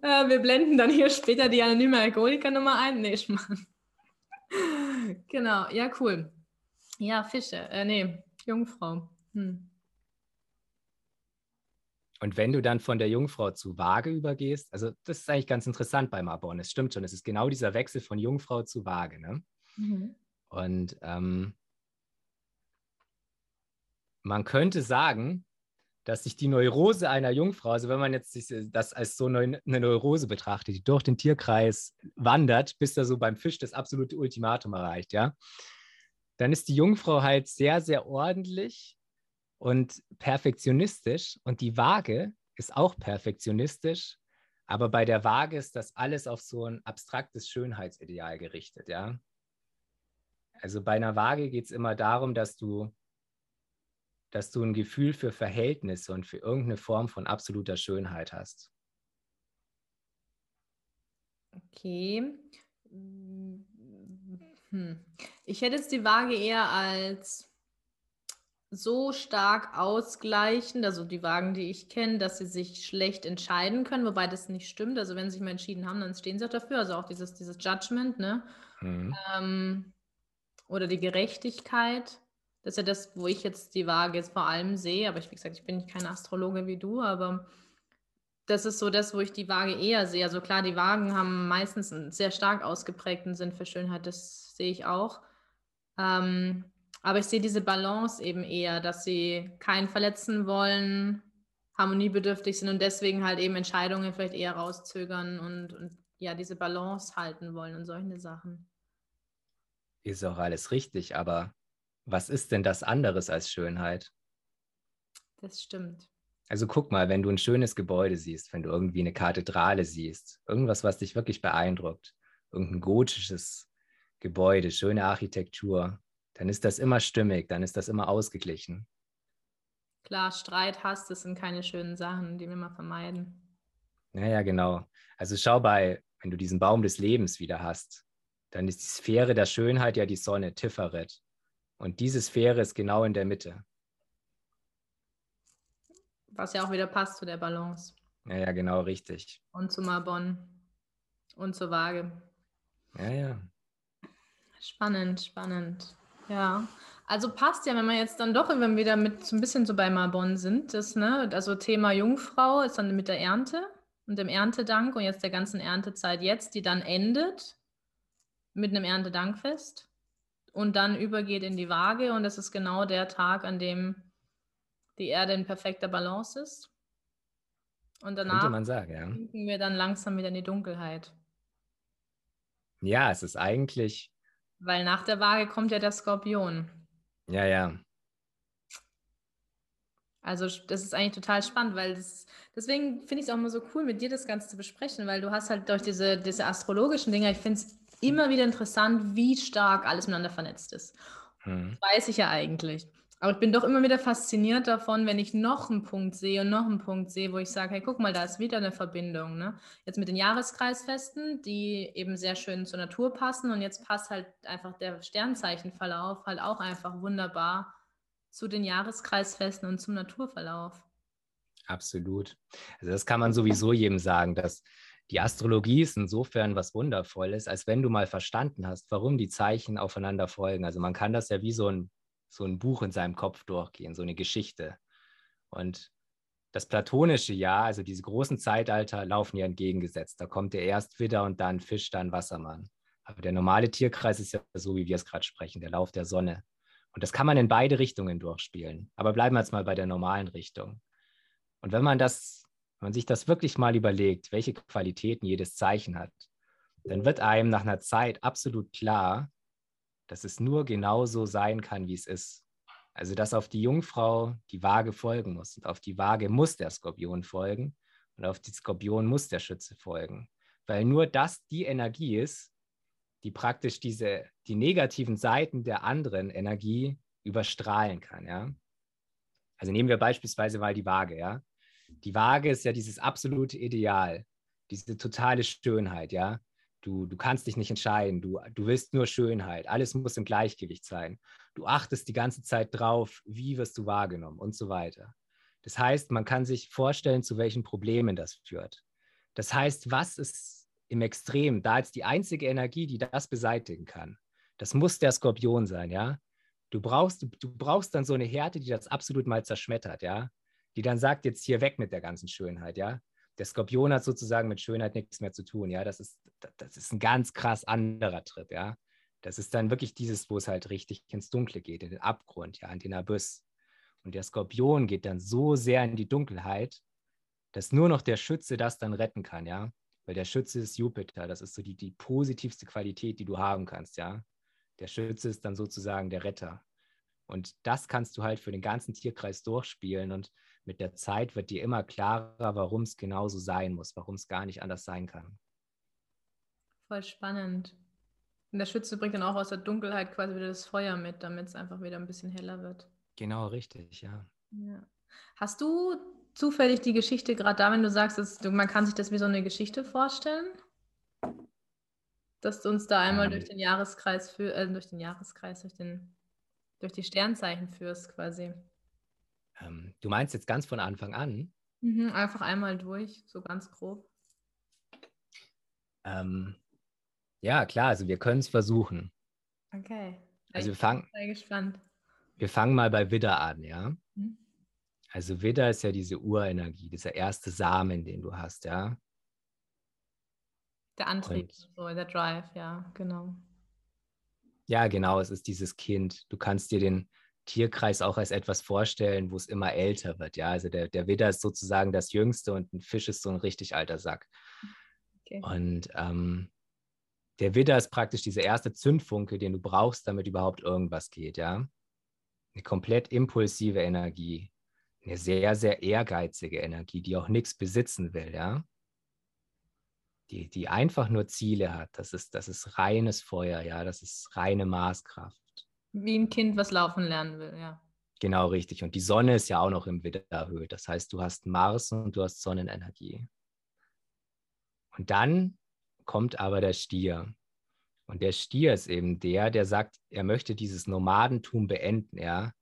Äh, wir blenden dann hier später die anonyme Alkoholiker-Nummer ein. Nee, Schmarrn. Genau, ja, cool. Ja, Fische, äh, nee, Jungfrau. Hm. Und wenn du dann von der Jungfrau zu Waage übergehst, also das ist eigentlich ganz interessant beim Abon, es stimmt schon, es ist genau dieser Wechsel von Jungfrau zu Waage. Ne? Mhm. Und ähm, man könnte sagen, dass sich die Neurose einer Jungfrau, also wenn man jetzt das als so eine Neurose betrachtet, die durch den Tierkreis wandert, bis da so beim Fisch das absolute Ultimatum erreicht, ja, dann ist die Jungfrau halt sehr, sehr ordentlich und perfektionistisch und die Waage ist auch perfektionistisch, aber bei der Waage ist das alles auf so ein abstraktes Schönheitsideal gerichtet, ja. Also bei einer Waage geht es immer darum, dass du, dass du ein Gefühl für Verhältnisse und für irgendeine Form von absoluter Schönheit hast. Okay. Hm. Ich hätte jetzt die Waage eher als so stark ausgleichend, also die Wagen, die ich kenne, dass sie sich schlecht entscheiden können, wobei das nicht stimmt. Also wenn sie sich mal entschieden haben, dann stehen sie auch dafür. Also auch dieses, dieses Judgment, ne? Mhm. Ähm, oder die Gerechtigkeit. Das ist ja das, wo ich jetzt die Waage jetzt vor allem sehe. Aber ich, wie gesagt, ich bin kein Astrologe wie du, aber das ist so das, wo ich die Waage eher sehe. Also klar, die Wagen haben meistens einen sehr stark ausgeprägten Sinn für Schönheit, das sehe ich auch. Ähm, aber ich sehe diese Balance eben eher, dass sie keinen verletzen wollen, harmoniebedürftig sind und deswegen halt eben Entscheidungen vielleicht eher rauszögern und, und ja, diese Balance halten wollen und solche Sachen. Ist auch alles richtig, aber was ist denn das anderes als Schönheit? Das stimmt. Also guck mal, wenn du ein schönes Gebäude siehst, wenn du irgendwie eine Kathedrale siehst, irgendwas, was dich wirklich beeindruckt, irgendein gotisches Gebäude, schöne Architektur, dann ist das immer stimmig, dann ist das immer ausgeglichen. Klar, Streit, Hass, das sind keine schönen Sachen, die wir mal vermeiden. Naja, genau. Also schau bei, wenn du diesen Baum des Lebens wieder hast, dann ist die Sphäre der Schönheit ja die Sonne, Tiferet. Und diese Sphäre ist genau in der Mitte. Was ja auch wieder passt zu der Balance. Ja, ja, genau, richtig. Und zu Marbon. Und zur Waage. Ja, ja. Spannend, spannend. Ja, also passt ja, wenn wir jetzt dann doch immer wieder mit so ein bisschen so bei Marbon sind, das, ne, also Thema Jungfrau ist dann mit der Ernte und dem Erntedank und jetzt der ganzen Erntezeit jetzt, die dann endet mit einem Erntedankfest und dann übergeht in die Waage und das ist genau der Tag, an dem die Erde in perfekter Balance ist. Und danach man sagen, ja. sinken wir dann langsam wieder in die Dunkelheit. Ja, es ist eigentlich. Weil nach der Waage kommt ja der Skorpion. Ja, ja. Also das ist eigentlich total spannend, weil das, deswegen finde ich es auch immer so cool, mit dir das Ganze zu besprechen, weil du hast halt durch diese, diese astrologischen Dinge, ich finde es immer wieder interessant, wie stark alles miteinander vernetzt ist. Hm. Weiß ich ja eigentlich. Aber ich bin doch immer wieder fasziniert davon, wenn ich noch einen Punkt sehe und noch einen Punkt sehe, wo ich sage, hey, guck mal, da ist wieder eine Verbindung. Ne? Jetzt mit den Jahreskreisfesten, die eben sehr schön zur Natur passen und jetzt passt halt einfach der Sternzeichenverlauf halt auch einfach wunderbar zu den Jahreskreisfesten und zum Naturverlauf. Absolut. Also das kann man sowieso jedem sagen, dass die Astrologie ist insofern was Wundervolles, als wenn du mal verstanden hast, warum die Zeichen aufeinander folgen. Also man kann das ja wie so ein so ein Buch in seinem Kopf durchgehen, so eine Geschichte. Und das platonische Jahr, also diese großen Zeitalter, laufen ja entgegengesetzt. Da kommt der erst Widder und dann Fisch, dann Wassermann. Aber der normale Tierkreis ist ja so, wie wir es gerade sprechen, der Lauf der Sonne. Und das kann man in beide Richtungen durchspielen. Aber bleiben wir jetzt mal bei der normalen Richtung. Und wenn man das, wenn man sich das wirklich mal überlegt, welche Qualitäten jedes Zeichen hat, dann wird einem nach einer Zeit absolut klar, dass es nur genauso sein kann, wie es ist. Also, dass auf die Jungfrau die Waage folgen muss. Und auf die Waage muss der Skorpion folgen. Und auf die Skorpion muss der Schütze folgen. Weil nur das die Energie ist, die praktisch diese, die negativen Seiten der anderen Energie überstrahlen kann, ja. Also nehmen wir beispielsweise mal die Waage, ja. Die Waage ist ja dieses absolute Ideal, diese totale Schönheit, ja. Du, du kannst dich nicht entscheiden. Du, du willst nur Schönheit. Alles muss im Gleichgewicht sein. Du achtest die ganze Zeit drauf, wie wirst du wahrgenommen und so weiter. Das heißt, man kann sich vorstellen, zu welchen Problemen das führt. Das heißt, was ist im Extrem da jetzt die einzige Energie, die das beseitigen kann? Das muss der Skorpion sein, ja? Du brauchst, du brauchst dann so eine Härte, die das absolut mal zerschmettert, ja? Die dann sagt, jetzt hier weg mit der ganzen Schönheit, ja? Der Skorpion hat sozusagen mit Schönheit nichts mehr zu tun. Ja, das ist, das ist ein ganz krass anderer Trip. Ja, das ist dann wirklich dieses, wo es halt richtig ins Dunkle geht, in den Abgrund, ja, in den Abyss. Und der Skorpion geht dann so sehr in die Dunkelheit, dass nur noch der Schütze das dann retten kann. Ja, weil der Schütze ist Jupiter. Das ist so die, die positivste Qualität, die du haben kannst. Ja, Der Schütze ist dann sozusagen der Retter. Und das kannst du halt für den ganzen Tierkreis durchspielen. Und mit der Zeit wird dir immer klarer, warum es genauso sein muss, warum es gar nicht anders sein kann. Voll spannend. Und der Schütze bringt dann auch aus der Dunkelheit quasi wieder das Feuer mit, damit es einfach wieder ein bisschen heller wird. Genau, richtig, ja. ja. Hast du zufällig die Geschichte, gerade da, wenn du sagst, dass du, man kann sich das wie so eine Geschichte vorstellen? Dass du uns da einmal ähm, durch den Jahreskreis für, äh, durch den Jahreskreis, durch den, durch die Sternzeichen führst, quasi. Ähm, du meinst jetzt ganz von Anfang an? Mhm, einfach einmal durch, so ganz grob. Ähm, ja, klar, also wir können es versuchen. Okay. Also wir fangen. Sehr gespannt. Wir fangen mal bei Widder an, ja. Mhm. Also Widder ist ja diese Urenergie, dieser erste Samen, den du hast, ja. Der Antrieb, so, der Drive, ja, genau. Ja, genau, es ist dieses Kind. Du kannst dir den Tierkreis auch als etwas vorstellen, wo es immer älter wird. Ja, also der, der Widder ist sozusagen das Jüngste und ein Fisch ist so ein richtig alter Sack. Okay. Und ähm, der Widder ist praktisch dieser erste Zündfunke, den du brauchst, damit überhaupt irgendwas geht, ja. Eine komplett impulsive Energie, eine sehr, sehr ehrgeizige Energie, die auch nichts besitzen will, ja. Die, die einfach nur Ziele hat. Das ist, das ist reines Feuer, ja, das ist reine Maßkraft. Wie ein Kind, was laufen lernen will, ja. Genau, richtig. Und die Sonne ist ja auch noch im Widder erhöht. Das heißt, du hast Mars und du hast Sonnenenergie. Und dann kommt aber der Stier. Und der Stier ist eben der, der sagt, er möchte dieses Nomadentum beenden, ja.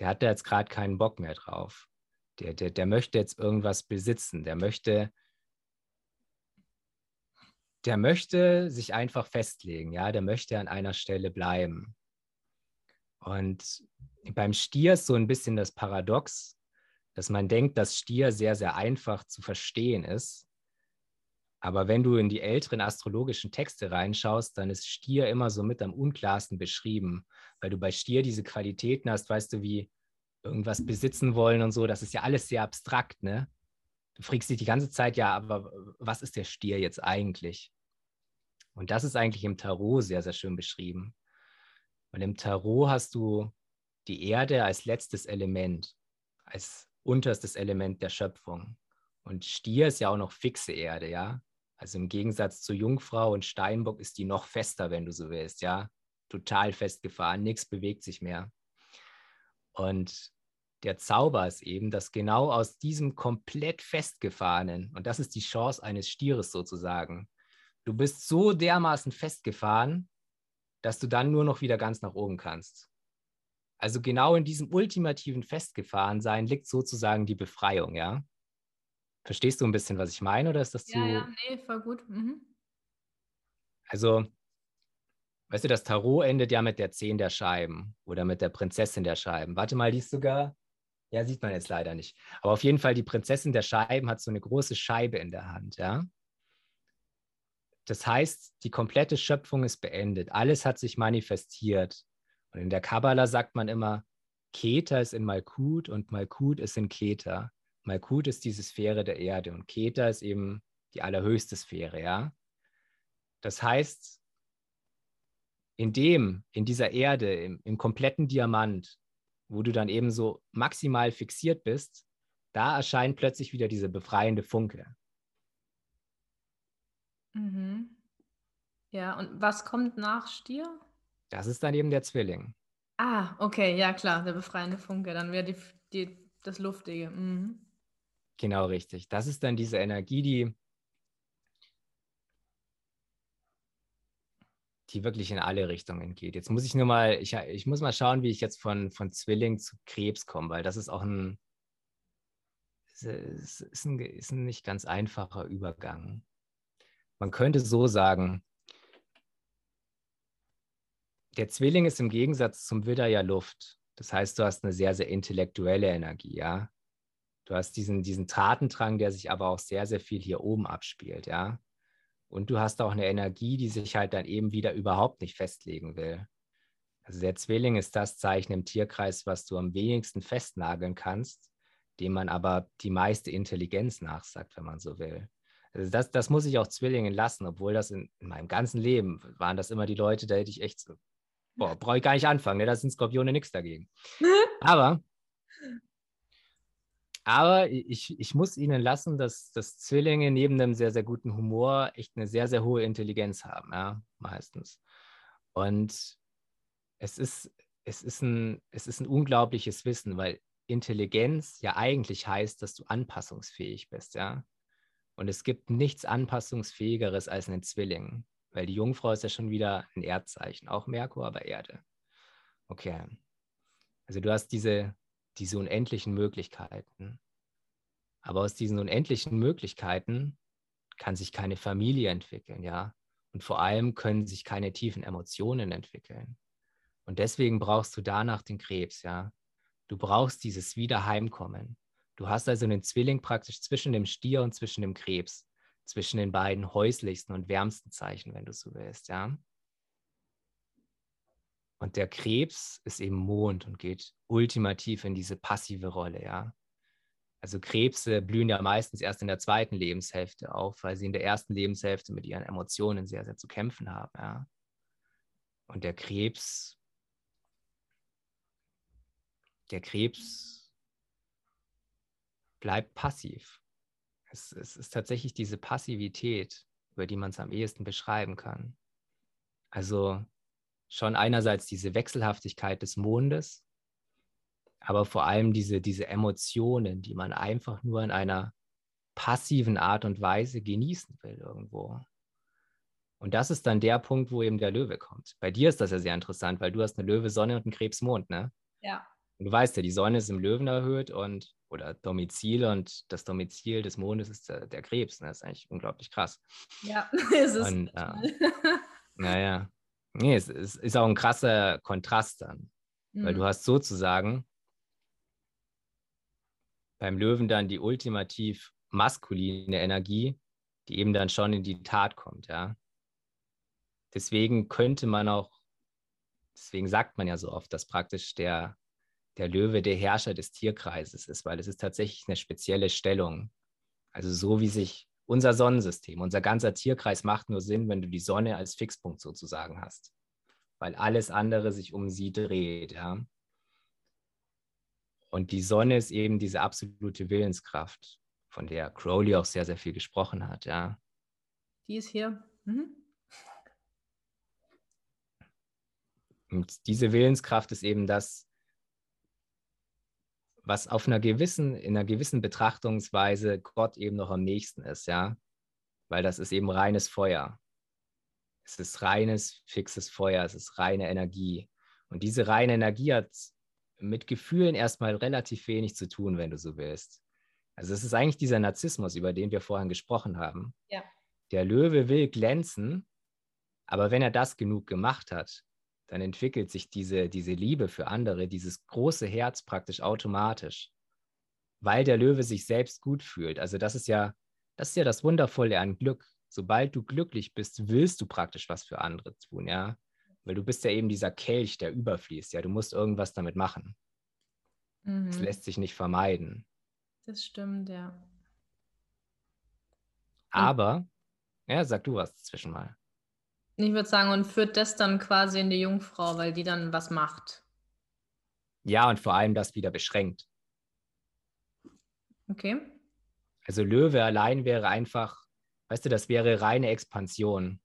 Der hat da jetzt gerade keinen Bock mehr drauf. Der, der, der möchte jetzt irgendwas besitzen. Der möchte, der möchte sich einfach festlegen, ja. Der möchte an einer Stelle bleiben. Und beim Stier ist so ein bisschen das Paradox, dass man denkt, dass Stier sehr, sehr einfach zu verstehen ist. Aber wenn du in die älteren astrologischen Texte reinschaust, dann ist Stier immer so mit am unklarsten beschrieben, weil du bei Stier diese Qualitäten hast, weißt du, wie irgendwas besitzen wollen und so. Das ist ja alles sehr abstrakt, ne? Du fragst dich die ganze Zeit, ja, aber was ist der Stier jetzt eigentlich? Und das ist eigentlich im Tarot sehr, sehr schön beschrieben. Und im Tarot hast du die Erde als letztes Element, als unterstes Element der Schöpfung. Und Stier ist ja auch noch fixe Erde, ja. Also im Gegensatz zu Jungfrau und Steinbock ist die noch fester, wenn du so willst, ja. Total festgefahren, nichts bewegt sich mehr. Und der Zauber ist eben, dass genau aus diesem komplett festgefahrenen, und das ist die Chance eines Stieres sozusagen, du bist so dermaßen festgefahren, dass du dann nur noch wieder ganz nach oben kannst. Also genau in diesem ultimativen Festgefahrensein liegt sozusagen die Befreiung, ja. Verstehst du ein bisschen, was ich meine, oder ist das ja, zu. Ja, nee, voll gut. Mhm. Also, weißt du, das Tarot endet ja mit der Zehn der Scheiben oder mit der Prinzessin der Scheiben. Warte mal, die ist sogar. Ja, sieht man jetzt leider nicht. Aber auf jeden Fall, die Prinzessin der Scheiben hat so eine große Scheibe in der Hand, ja. Das heißt, die komplette Schöpfung ist beendet. Alles hat sich manifestiert. Und in der Kabbala sagt man immer, Keter ist in Malkut und Malkut ist in Keter. Malkut ist diese Sphäre der Erde und Keter ist eben die allerhöchste Sphäre, ja. Das heißt, in dem, in dieser Erde, im, im kompletten Diamant, wo du dann eben so maximal fixiert bist, da erscheint plötzlich wieder diese befreiende Funke. Mhm. Ja, und was kommt nach Stier? Das ist dann eben der Zwilling. Ah, okay, ja klar, der befreiende Funke. Dann wäre die, die, das Luftige. Mhm. Genau richtig. Das ist dann diese Energie, die, die wirklich in alle Richtungen geht. Jetzt muss ich nur mal, ich, ich muss mal schauen, wie ich jetzt von, von Zwilling zu Krebs komme, weil das ist auch ein, ist, ist ein, ist ein nicht ganz einfacher Übergang. Man könnte so sagen, der Zwilling ist im Gegensatz zum Widder ja Luft. Das heißt, du hast eine sehr, sehr intellektuelle Energie, ja. Du hast diesen, diesen Tatendrang, der sich aber auch sehr, sehr viel hier oben abspielt, ja. Und du hast auch eine Energie, die sich halt dann eben wieder überhaupt nicht festlegen will. Also der Zwilling ist das Zeichen im Tierkreis, was du am wenigsten festnageln kannst, dem man aber die meiste Intelligenz nachsagt, wenn man so will. Also das, das muss ich auch Zwillingen lassen, obwohl das in, in meinem ganzen Leben waren das immer die Leute, da hätte ich echt so boah, brauche ich gar nicht anfangen, ne? da sind Skorpione nichts dagegen. (laughs) Aber, aber ich, ich muss Ihnen lassen, dass, dass Zwillinge neben einem sehr, sehr guten Humor echt eine sehr, sehr hohe Intelligenz haben, ja, meistens. Und es ist, es ist, ein, es ist ein unglaubliches Wissen, weil Intelligenz ja eigentlich heißt, dass du anpassungsfähig bist, ja. Und es gibt nichts anpassungsfähigeres als einen Zwilling, weil die Jungfrau ist ja schon wieder ein Erdzeichen, auch Merkur, aber Erde. Okay. Also du hast diese, diese unendlichen Möglichkeiten. Aber aus diesen unendlichen Möglichkeiten kann sich keine Familie entwickeln, ja. Und vor allem können sich keine tiefen Emotionen entwickeln. Und deswegen brauchst du danach den Krebs, ja. Du brauchst dieses Wiederheimkommen. Du hast also einen Zwilling praktisch zwischen dem Stier und zwischen dem Krebs, zwischen den beiden häuslichsten und wärmsten Zeichen, wenn du so willst, ja. Und der Krebs ist eben Mond und geht ultimativ in diese passive Rolle, ja. Also Krebse blühen ja meistens erst in der zweiten Lebenshälfte auf, weil sie in der ersten Lebenshälfte mit ihren Emotionen sehr, sehr zu kämpfen haben, ja. Und der Krebs der Krebs bleibt passiv. Es, es ist tatsächlich diese Passivität, über die man es am ehesten beschreiben kann. Also schon einerseits diese Wechselhaftigkeit des Mondes, aber vor allem diese, diese Emotionen, die man einfach nur in einer passiven Art und Weise genießen will irgendwo. Und das ist dann der Punkt, wo eben der Löwe kommt. Bei dir ist das ja sehr interessant, weil du hast eine Löwe Sonne und einen Krebs Mond, ne? Ja. Und du weißt ja, die Sonne ist im Löwen erhöht und oder Domizil und das Domizil des Mondes ist der, der Krebs. Ne? Das ist eigentlich unglaublich krass. Ja, (laughs) ist es. Und, äh, naja. Nee, es, es, ist auch ein krasser Kontrast dann. Mhm. Weil du mhm. hast sozusagen beim Löwen dann die ultimativ maskuline Energie, die eben dann schon in die Tat kommt, ja. Deswegen könnte man auch, deswegen sagt man ja so oft, dass praktisch der der Löwe der Herrscher des Tierkreises ist, weil es ist tatsächlich eine spezielle Stellung. Also so wie sich unser Sonnensystem, unser ganzer Tierkreis macht nur Sinn, wenn du die Sonne als Fixpunkt sozusagen hast, weil alles andere sich um sie dreht, ja. Und die Sonne ist eben diese absolute Willenskraft, von der Crowley auch sehr, sehr viel gesprochen hat, ja. Die ist hier. Mhm. Und diese Willenskraft ist eben das, was auf einer gewissen, in einer gewissen Betrachtungsweise Gott eben noch am nächsten ist, ja. Weil das ist eben reines Feuer. Es ist reines, fixes Feuer, es ist reine Energie. Und diese reine Energie hat mit Gefühlen erstmal relativ wenig zu tun, wenn du so willst. Also es ist eigentlich dieser Narzissmus, über den wir vorhin gesprochen haben. Ja. Der Löwe will glänzen, aber wenn er das genug gemacht hat, dann entwickelt sich diese, diese Liebe für andere, dieses große Herz praktisch automatisch, weil der Löwe sich selbst gut fühlt. Also das ist ja, das ist ja das Wundervolle an Glück. Sobald du glücklich bist, willst du praktisch was für andere tun, ja. Weil du bist ja eben dieser Kelch, der überfließt, ja. Du musst irgendwas damit machen. Mhm. Das lässt sich nicht vermeiden. Das stimmt, ja. Aber, ja, sag du was dazwischen mal. Ich würde sagen, und führt das dann quasi in die Jungfrau, weil die dann was macht. Ja, und vor allem das wieder beschränkt. Okay. Also Löwe allein wäre einfach, weißt du, das wäre reine Expansion.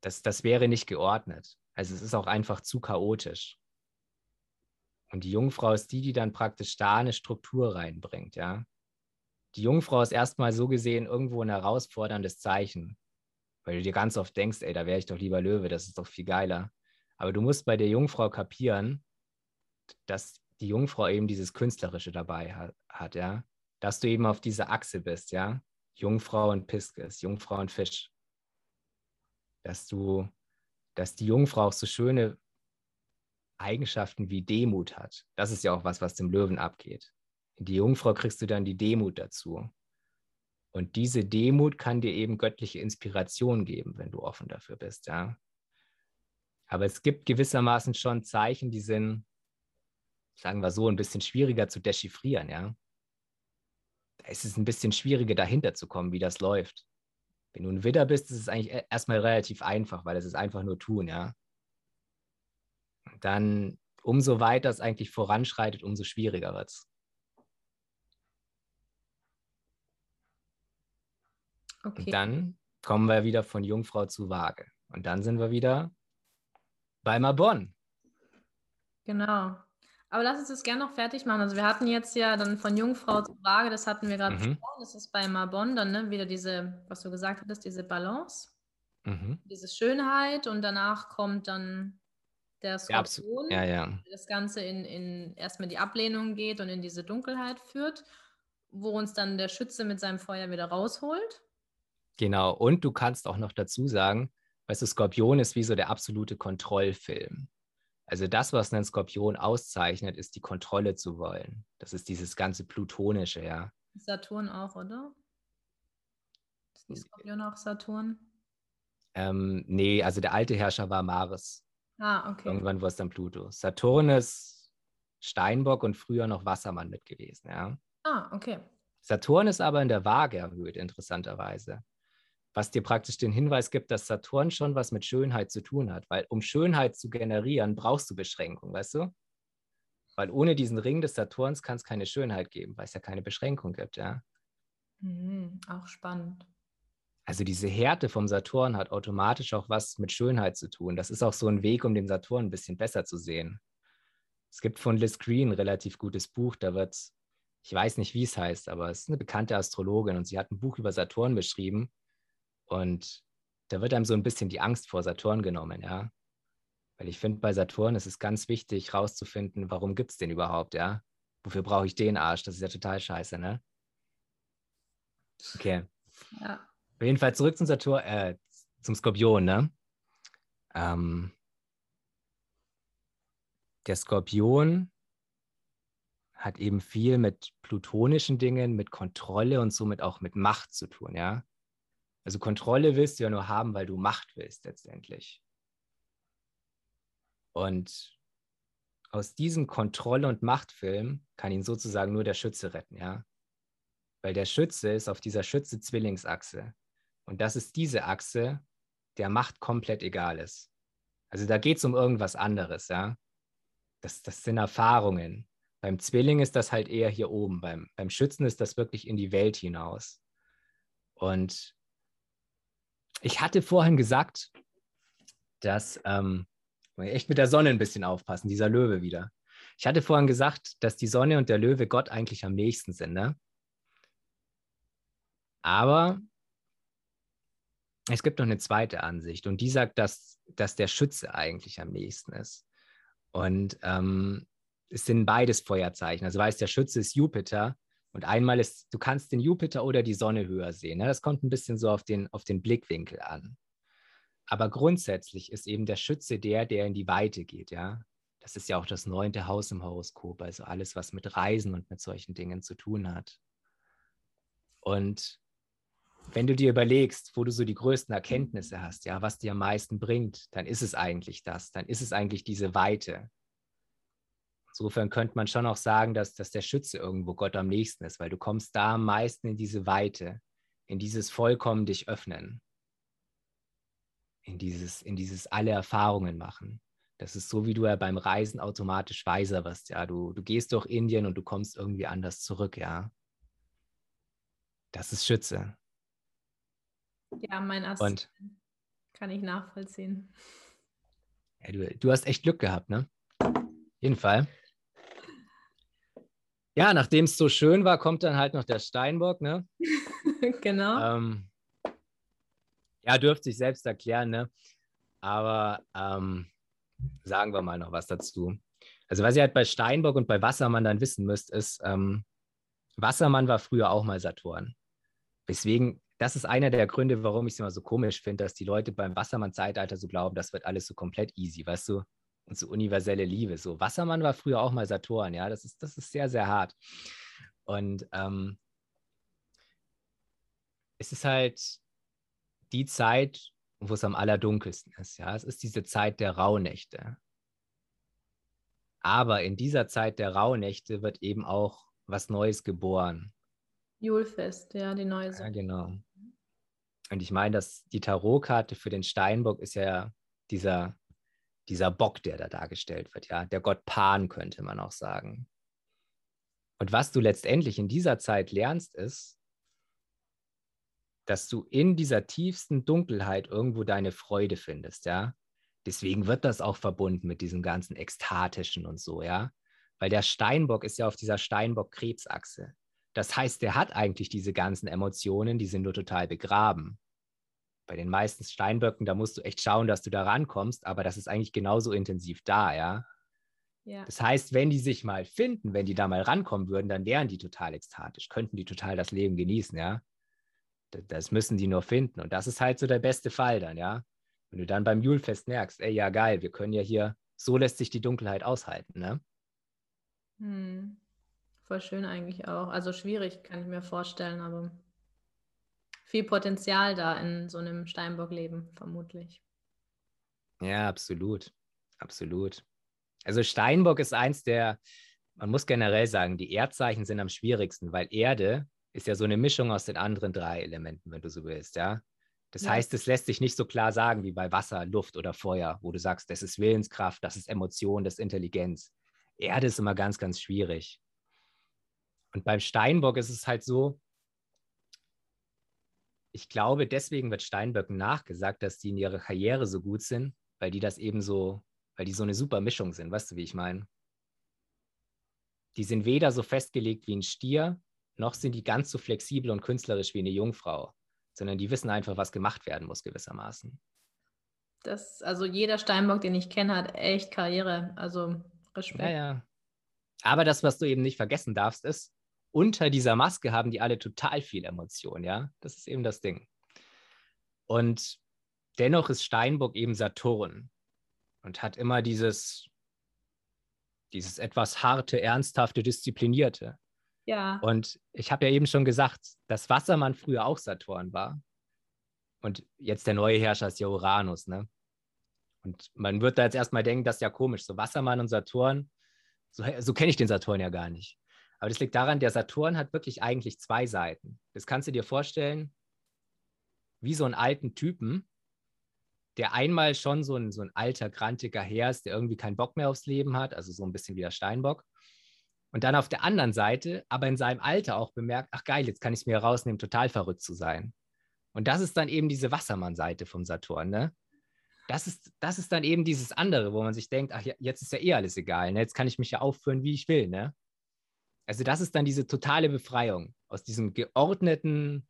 Das, das wäre nicht geordnet. Also es ist auch einfach zu chaotisch. Und die Jungfrau ist die, die dann praktisch da eine Struktur reinbringt, ja. Die Jungfrau ist erstmal so gesehen irgendwo ein herausforderndes Zeichen. Weil du dir ganz oft denkst, ey, da wäre ich doch lieber Löwe, das ist doch viel geiler. Aber du musst bei der Jungfrau kapieren, dass die Jungfrau eben dieses Künstlerische dabei hat, hat, ja. Dass du eben auf dieser Achse bist, ja. Jungfrau und Piskes, Jungfrau und Fisch. Dass du, dass die Jungfrau auch so schöne Eigenschaften wie Demut hat. Das ist ja auch was, was dem Löwen abgeht. In die Jungfrau kriegst du dann die Demut dazu. Und diese Demut kann dir eben göttliche Inspiration geben, wenn du offen dafür bist, ja. Aber es gibt gewissermaßen schon Zeichen, die sind, sagen wir so, ein bisschen schwieriger zu dechiffrieren, ja. Da ist es ein bisschen schwieriger, dahinter zu kommen, wie das läuft. Wenn du ein Widder bist, ist es eigentlich e-, erstmal relativ einfach, weil es ist einfach nur tun, ja. dann umso weiter es eigentlich voranschreitet, umso schwieriger wird es. Okay. Und dann kommen wir wieder von Jungfrau zu Waage. Und dann sind wir wieder bei Marbonne. Genau. Aber lass uns das gerne noch fertig machen. Also wir hatten jetzt ja dann von Jungfrau zu Waage, das hatten wir gerade mhm. besprochen. Das ist bei Marbonne dann ne, wieder diese, was du gesagt hattest, diese Balance, mhm. diese Schönheit und danach kommt dann der Skorpion, ja, ja. das Ganze in, in erstmal die Ablehnung geht und in diese Dunkelheit führt, wo uns dann der Schütze mit seinem Feuer wieder rausholt. Genau, und du kannst auch noch dazu sagen, weißt du, Skorpion ist wie so der absolute Kontrollfilm. Also das, was einen Skorpion auszeichnet, ist die Kontrolle zu wollen. Das ist dieses ganze Plutonische, ja. Saturn auch, oder? Ist die Skorpion auch Saturn? Ähm, nee, also der alte Herrscher war Mars. Ah, okay. Irgendwann war es dann Pluto. Saturn ist Steinbock und früher noch Wassermann mit gewesen, ja. Ah, okay. Saturn ist aber in der Waage erhöht, interessanterweise. Was dir praktisch den Hinweis gibt, dass Saturn schon was mit Schönheit zu tun hat. Weil um Schönheit zu generieren, brauchst du Beschränkung, weißt du? Weil ohne diesen Ring des Saturns kann es keine Schönheit geben, weil es ja keine Beschränkung gibt, ja. Mhm, auch spannend. Also diese Härte vom Saturn hat automatisch auch was mit Schönheit zu tun. Das ist auch so ein Weg, um den Saturn ein bisschen besser zu sehen. Es gibt von Liz Green ein relativ gutes Buch, da wird, ich weiß nicht, wie es heißt, aber es ist eine bekannte Astrologin und sie hat ein Buch über Saturn beschrieben. Und da wird einem so ein bisschen die Angst vor Saturn genommen, ja. Weil ich finde, bei Saturn ist es ganz wichtig, rauszufinden, warum gibt es den überhaupt, ja? Wofür brauche ich den Arsch? Das ist ja total scheiße, ne? Okay. Ja. Auf jeden Fall zurück zum Saturn, äh, zum Skorpion, ne? Ähm, der Skorpion hat eben viel mit plutonischen Dingen, mit Kontrolle und somit auch mit Macht zu tun, ja. Also Kontrolle willst du ja nur haben, weil du Macht willst letztendlich. Und aus diesem Kontrolle- und Machtfilm kann ihn sozusagen nur der Schütze retten, ja. Weil der Schütze ist auf dieser Schütze-Zwillingsachse. Und das ist diese Achse, der Macht komplett egal ist. Also da geht es um irgendwas anderes, ja. Das, das sind Erfahrungen. Beim Zwilling ist das halt eher hier oben. Beim, beim Schützen ist das wirklich in die Welt hinaus. Und ich hatte vorhin gesagt, dass ähm, echt mit der Sonne ein bisschen aufpassen, dieser Löwe wieder. Ich hatte vorhin gesagt, dass die Sonne und der Löwe Gott eigentlich am nächsten sind, ne? Aber es gibt noch eine zweite Ansicht und die sagt, dass, dass der Schütze eigentlich am nächsten ist. Und ähm, es sind beides Feuerzeichen. Also weißt, der Schütze ist Jupiter und einmal ist, du kannst den Jupiter oder die Sonne höher sehen. Ne? Das kommt ein bisschen so auf den, auf den Blickwinkel an. Aber grundsätzlich ist eben der Schütze der, der in die Weite geht, ja. Das ist ja auch das neunte Haus im Horoskop, also alles, was mit Reisen und mit solchen Dingen zu tun hat. Und wenn du dir überlegst, wo du so die größten Erkenntnisse hast, ja, was dir am meisten bringt, dann ist es eigentlich das, dann ist es eigentlich diese Weite. Insofern könnte man schon auch sagen, dass, dass der Schütze irgendwo Gott am nächsten ist, weil du kommst da am meisten in diese Weite, in dieses vollkommen dich öffnen, in dieses, in dieses alle Erfahrungen machen. Das ist so, wie du ja beim Reisen automatisch weiser wirst, ja. Du, du gehst durch Indien und du kommst irgendwie anders zurück, ja. Das ist Schütze. Ja, mein Aszendent kann ich nachvollziehen. Ja, du, du hast echt Glück gehabt, ne? Jeden Fall. Ja, nachdem es so schön war, kommt dann halt noch der Steinbock, ne? (laughs) genau. Ähm, ja, dürfte sich selbst erklären, ne? Aber ähm, sagen wir mal noch was dazu. Also, was ihr halt bei Steinbock und bei Wassermann dann wissen müsst, ist, ähm, Wassermann war früher auch mal Saturn. Weswegen das ist einer der Gründe, warum ich es immer so komisch finde, dass die Leute beim Wassermann-Zeitalter so glauben, das wird alles so komplett easy, weißt du? Und so universelle Liebe. So, Wassermann war früher auch mal Saturn, ja, das ist, das ist sehr, sehr hart. Und ähm, es ist halt die Zeit, wo es am allerdunkelsten ist, ja. Es ist diese Zeit der Rauhnächte. Aber in dieser Zeit der Rauhnächte wird eben auch was Neues geboren. Julfest, ja, die neue Sache. Ja, genau. Und ich meine, dass die Tarotkarte für den Steinbock ist ja dieser, dieser Bock, der da dargestellt wird, ja, der Gott Pan könnte man auch sagen. Und was du letztendlich in dieser Zeit lernst, ist, dass du in dieser tiefsten Dunkelheit irgendwo deine Freude findest, ja. Deswegen wird das auch verbunden mit diesem ganzen Ekstatischen und so, ja. Weil der Steinbock ist ja auf dieser Steinbock-Krebsachse. Das heißt, der hat eigentlich diese ganzen Emotionen, die sind nur total begraben. Bei den meisten Steinböcken, da musst du echt schauen, dass du da rankommst, aber das ist eigentlich genauso intensiv da, ja. ja. Das heißt, wenn die sich mal finden, wenn die da mal rankommen würden, dann wären die total ekstatisch, könnten die total das Leben genießen, ja. Das müssen die nur finden. Und das ist halt so der beste Fall dann, ja. Wenn du dann beim Julfest merkst, ey, ja geil, wir können ja hier, so lässt sich die Dunkelheit aushalten, ne? Hm. Voll schön eigentlich auch. Also schwierig, kann ich mir vorstellen, aber viel Potenzial da in so einem Steinbock-Leben, vermutlich. Ja, absolut. Absolut. Also Steinbock ist eins der, man muss generell sagen, die Erdzeichen sind am schwierigsten, weil Erde ist ja so eine Mischung aus den anderen drei Elementen, wenn du so willst, ja. Das ja. heißt, es lässt sich nicht so klar sagen wie bei Wasser, Luft oder Feuer, wo du sagst, das ist Willenskraft, das ist Emotion, das ist Intelligenz. Erde ist immer ganz, ganz schwierig. Und beim Steinbock ist es halt so, ich glaube, deswegen wird Steinböcken nachgesagt, dass die in ihrer Karriere so gut sind, weil die das eben so, weil die so eine super Mischung sind. Weißt du, wie ich meine? Die sind weder so festgelegt wie ein Stier, noch sind die ganz so flexibel und künstlerisch wie eine Jungfrau, sondern die wissen einfach, was gemacht werden muss, gewissermaßen. Das, also jeder Steinbock, den ich kenne, hat echt Karriere. Also Respekt. Ja, ja. Aber das, was du eben nicht vergessen darfst, ist, unter dieser Maske haben die alle total viel Emotion, ja. Das ist eben das Ding. Und dennoch ist Steinbock eben Saturn und hat immer dieses, dieses etwas harte, ernsthafte, disziplinierte. Ja. Und ich habe ja eben schon gesagt, dass Wassermann früher auch Saturn war. Und jetzt der neue Herrscher ist ja Uranus, ne? Und man wird da jetzt erstmal denken, das ist ja komisch. So Wassermann und Saturn, so, so kenne ich den Saturn ja gar nicht. Aber das liegt daran, der Saturn hat wirklich eigentlich zwei Seiten. Das kannst du dir vorstellen, wie so einen alten Typen, der einmal schon so ein, so ein alter, grantiger Herr ist, der irgendwie keinen Bock mehr aufs Leben hat, also so ein bisschen wie der Steinbock. Und dann auf der anderen Seite, aber in seinem Alter auch bemerkt, ach geil, jetzt kann ich es mir herausnehmen, total verrückt zu sein. Und das ist dann eben diese Wassermann-Seite vom Saturn, ne? Das ist, das ist dann eben dieses andere, wo man sich denkt, ach, jetzt ist ja eh alles egal, ne? Jetzt kann ich mich ja aufführen, wie ich will, ne? Also das ist dann diese totale Befreiung. Aus diesem geordneten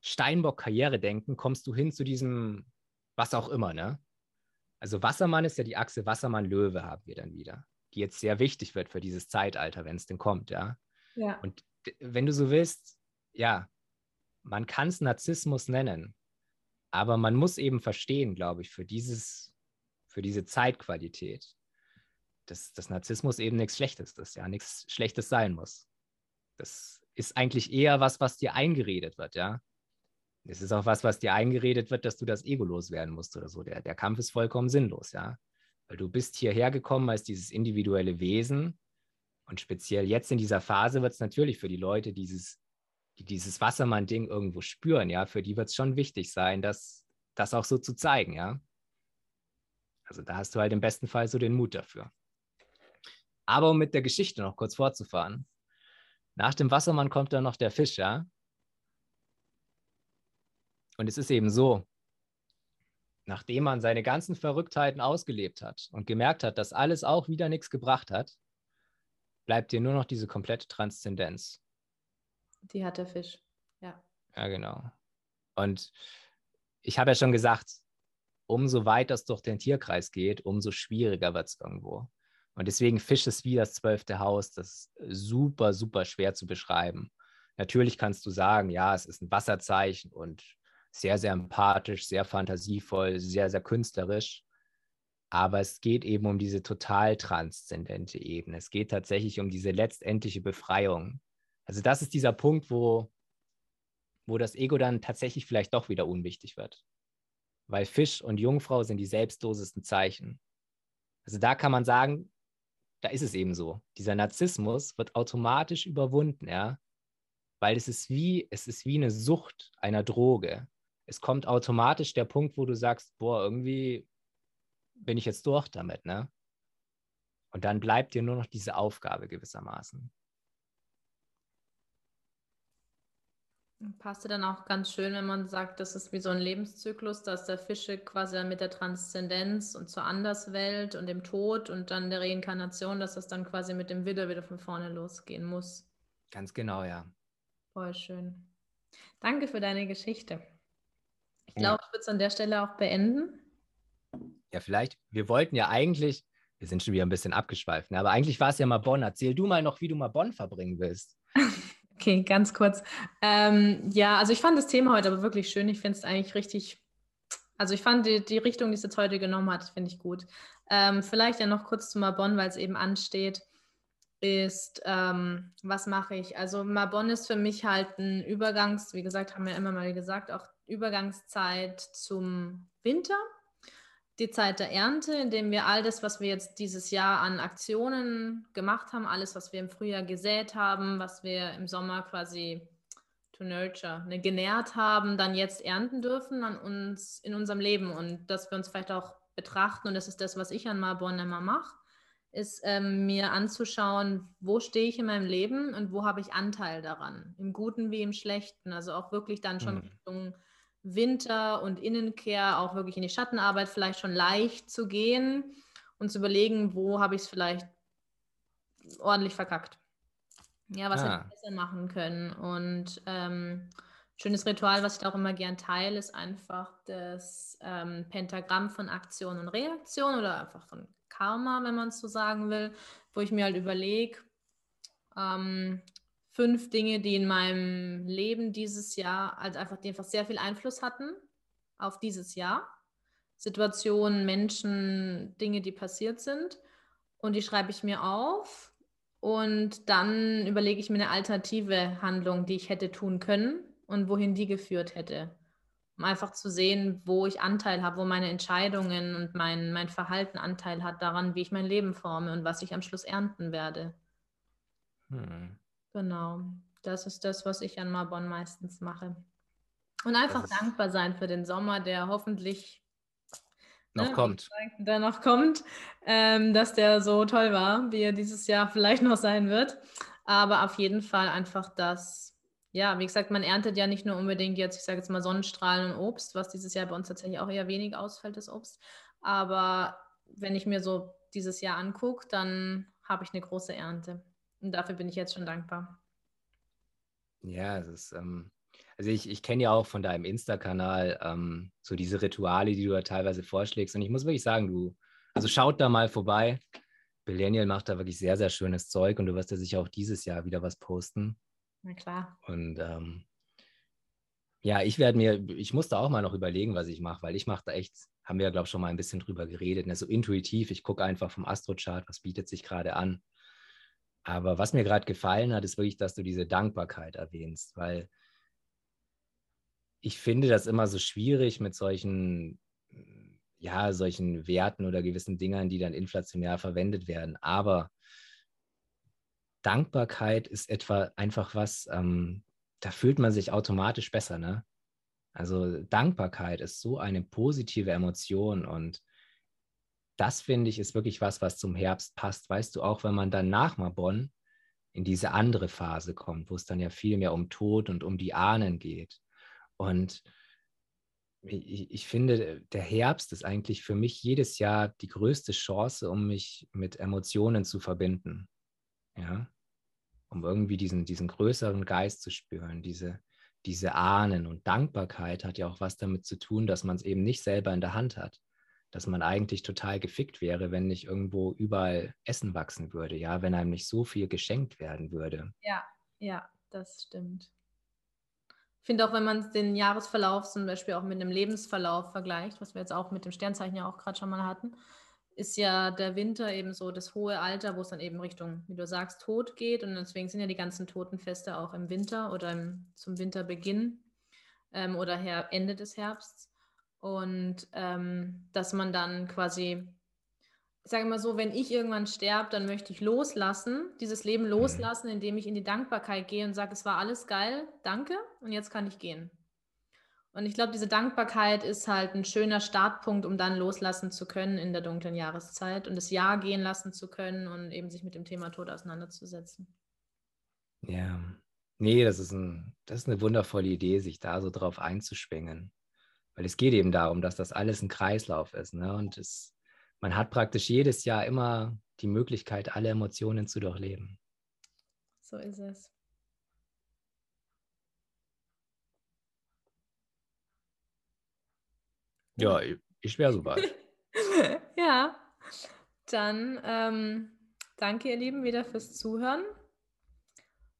Steinbock-Karrieredenken kommst du hin zu diesem, was auch immer, ne? Also Wassermann ist ja die Achse Wassermann-Löwe haben wir dann wieder, die jetzt sehr wichtig wird für dieses Zeitalter, wenn es denn kommt, ja? Ja. Und wenn du so willst, ja, man kann es Narzissmus nennen, aber man muss eben verstehen, glaube ich, für dieses, für diese Zeitqualität, dass, dass Narzissmus eben nichts Schlechtes ist, ja, nichts Schlechtes sein muss. Das ist eigentlich eher was, was dir eingeredet wird, ja. Es ist auch was, was dir eingeredet wird, dass du das Ego loswerden musst oder so. Der, der Kampf ist vollkommen sinnlos, ja. Weil du bist hierher gekommen als dieses individuelle Wesen. Und speziell jetzt in dieser Phase wird es natürlich für die Leute, dieses, die dieses Wassermann-Ding irgendwo spüren, ja, für die wird es schon wichtig sein, das, das auch so zu zeigen, ja. Also da hast du halt im besten Fall so den Mut dafür. Aber um mit der Geschichte noch kurz fortzufahren. Nach dem Wassermann kommt dann noch der Fisch, ja? Und es ist eben so, nachdem man seine ganzen Verrücktheiten ausgelebt hat und gemerkt hat, dass alles auch wieder nichts gebracht hat, bleibt dir nur noch diese komplette Transzendenz. Die hat der Fisch, ja. Ja, genau. Und ich habe ja schon gesagt, umso weiter es durch den Tierkreis geht, umso schwieriger wird es irgendwo. Und deswegen Fisch ist wie das zwölfte Haus. Das ist super, super schwer zu beschreiben. Natürlich kannst du sagen, ja, es ist ein Wasserzeichen und sehr, sehr empathisch, sehr fantasievoll, sehr, sehr künstlerisch. Aber es geht eben um diese total transzendente Ebene. Es geht tatsächlich um diese letztendliche Befreiung. Also das ist dieser Punkt, wo, wo das Ego dann tatsächlich vielleicht doch wieder unwichtig wird. Weil Fisch und Jungfrau sind die selbstlosesten Zeichen. Also da kann man sagen, da ist es eben so. Dieser Narzissmus wird automatisch überwunden, ja, weil es ist wie, es ist wie eine Sucht einer Droge. Es kommt automatisch der Punkt, wo du sagst, boah, irgendwie bin ich jetzt durch damit, ne? Und dann bleibt dir nur noch diese Aufgabe gewissermaßen. Passt dann auch ganz schön, wenn man sagt, das ist wie so ein Lebenszyklus, dass der Fische quasi mit der Transzendenz und zur Anderswelt und dem Tod und dann der Reinkarnation, dass das dann quasi mit dem Widder wieder von vorne losgehen muss. Ganz genau, ja. Voll schön. Danke für deine Geschichte. Ich glaube, ich würde es an der Stelle auch beenden. Ja, vielleicht. Wir wollten ja eigentlich, wir sind schon wieder ein bisschen abgeschweift, ne? aber eigentlich war es ja mal Bonn. Erzähl du mal noch, wie du mal Bonn verbringen willst. (laughs) Okay, ganz kurz. Ähm, ja, also ich fand das Thema heute aber wirklich schön. Ich finde es eigentlich richtig, also ich fand die, die Richtung, die es jetzt heute genommen hat, finde ich gut. Ähm, vielleicht ja noch kurz zu Marbonne, weil es eben ansteht, ist, ähm, was mache ich? Also Marbonne ist für mich halt ein Übergangs, wie gesagt, haben wir immer mal gesagt, auch Übergangszeit zum Winter die Zeit der Ernte, in dem wir all das, was wir jetzt dieses Jahr an Aktionen gemacht haben, alles, was wir im Frühjahr gesät haben, was wir im Sommer quasi to nurture, ne, genährt haben, dann jetzt ernten dürfen an uns in unserem Leben und dass wir uns vielleicht auch betrachten und das ist das, was ich an Marbonne immer mache, ist ähm, mir anzuschauen, wo stehe ich in meinem Leben und wo habe ich Anteil daran, im Guten wie im Schlechten, also auch wirklich dann schon mhm. Richtung Winter- und Innenkehr auch wirklich in die Schattenarbeit vielleicht schon leicht zu gehen und zu überlegen, wo habe ich es vielleicht ordentlich verkackt. Ja, was ah. hätte ich besser machen können. Und ähm, schönes Ritual, was ich auch immer gern teile, ist einfach das ähm, Pentagramm von Aktion und Reaktion oder einfach von Karma, wenn man es so sagen will, wo ich mir halt überlege, ähm, fünf Dinge, die in meinem Leben dieses Jahr halt einfach, die einfach sehr viel Einfluss hatten auf dieses Jahr. Situationen, Menschen, Dinge, die passiert sind. Und die schreibe ich mir auf. Und dann überlege ich mir eine alternative Handlung, die ich hätte tun können und wohin die geführt hätte. Um einfach zu sehen, wo ich Anteil habe, wo meine Entscheidungen und mein, mein Verhalten Anteil hat daran, wie ich mein Leben forme und was ich am Schluss ernten werde. Hm. Genau, das ist das, was ich an Marbonne meistens mache. Und einfach dankbar sein für den Sommer, der hoffentlich noch ne, kommt. Der noch kommt, ähm, dass der so toll war, wie er dieses Jahr vielleicht noch sein wird. Aber auf jeden Fall einfach das, ja, wie gesagt, man erntet ja nicht nur unbedingt jetzt, ich sage jetzt mal Sonnenstrahlen und Obst, was dieses Jahr bei uns tatsächlich auch eher wenig ausfällt, das Obst. Aber wenn ich mir so dieses Jahr angucke, dann habe ich eine große Ernte. Und dafür bin ich jetzt schon dankbar. Ja, es ist, ähm, also ich, ich kenne ja auch von deinem Insta-Kanal ähm, so diese Rituale, die du da teilweise vorschlägst. Und ich muss wirklich sagen, du, also schaut da mal vorbei. Billenial macht da wirklich sehr, sehr schönes Zeug und du wirst ja sicher auch dieses Jahr wieder was posten. Na klar. Und ähm, ja, ich werde mir, ich musste auch mal noch überlegen, was ich mache, weil ich mache da echt, haben wir ja, glaube ich, schon mal ein bisschen drüber geredet, ne? so intuitiv, ich gucke einfach vom Astrochart, was bietet sich gerade an. Aber was mir gerade gefallen hat, ist wirklich, dass du diese Dankbarkeit erwähnst, weil ich finde das immer so schwierig mit solchen, ja, solchen Werten oder gewissen Dingern, die dann inflationär verwendet werden. Aber Dankbarkeit ist etwa einfach was, ähm, da fühlt man sich automatisch besser, ne? Also Dankbarkeit ist so eine positive Emotion und das finde ich ist wirklich was, was zum Herbst passt. Weißt du, auch wenn man dann nach Marbonn in diese andere Phase kommt, wo es dann ja viel mehr um Tod und um die Ahnen geht. Und ich, ich, finde, der Herbst ist eigentlich für mich jedes Jahr die größte Chance, um mich mit Emotionen zu verbinden. Ja, um irgendwie diesen, diesen größeren Geist zu spüren, diese, diese Ahnen. Und Dankbarkeit hat ja auch was damit zu tun, dass man es eben nicht selber in der Hand hat dass man eigentlich total gefickt wäre, wenn nicht irgendwo überall Essen wachsen würde, ja, wenn einem nicht so viel geschenkt werden würde. Ja, ja, das stimmt. Ich finde auch, wenn man den Jahresverlauf zum Beispiel auch mit einem Lebensverlauf vergleicht, was wir jetzt auch mit dem Sternzeichen ja auch gerade schon mal hatten, ist ja der Winter eben so das hohe Alter, wo es dann eben Richtung, wie du sagst, Tod geht. Und deswegen sind ja die ganzen Totenfeste auch im Winter oder im, zum Winterbeginn ähm, oder her, Ende des Herbsts. Und ähm, dass man dann quasi, ich sage mal so, wenn ich irgendwann sterbe, dann möchte ich loslassen, dieses Leben mhm. loslassen, indem ich in die Dankbarkeit gehe und sage, es war alles geil, danke und jetzt kann ich gehen. Und ich glaube, diese Dankbarkeit ist halt ein schöner Startpunkt, um dann loslassen zu können in der dunklen Jahreszeit und das Jahr gehen lassen zu können und eben sich mit dem Thema Tod auseinanderzusetzen. Ja, nee, das ist, ein, das ist eine wundervolle Idee, sich da so drauf einzuschwingen. Weil es geht eben darum, dass das alles ein Kreislauf ist. Ne? Und es, man hat praktisch jedes Jahr immer die Möglichkeit, alle Emotionen zu durchleben. So ist es. Ja, ich wäre soweit. (laughs) ja, dann ähm, danke ihr Lieben wieder fürs Zuhören.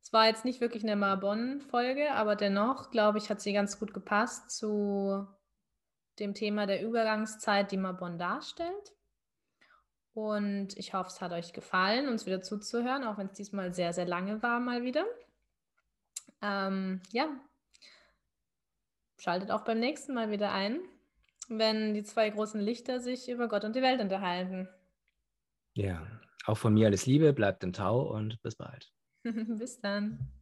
Es war jetzt nicht wirklich eine Marbonne-Folge, aber dennoch, glaube ich, hat sie ganz gut gepasst zu dem Thema der Übergangszeit, die Marbonne darstellt. Und ich hoffe, es hat euch gefallen, uns wieder zuzuhören, auch wenn es diesmal sehr, sehr lange war, mal wieder. Ähm, ja, schaltet auch beim nächsten Mal wieder ein wenn die zwei großen Lichter sich über Gott und die Welt unterhalten. Ja, auch von mir alles Liebe, bleibt im Tau und bis bald. (laughs) bis dann.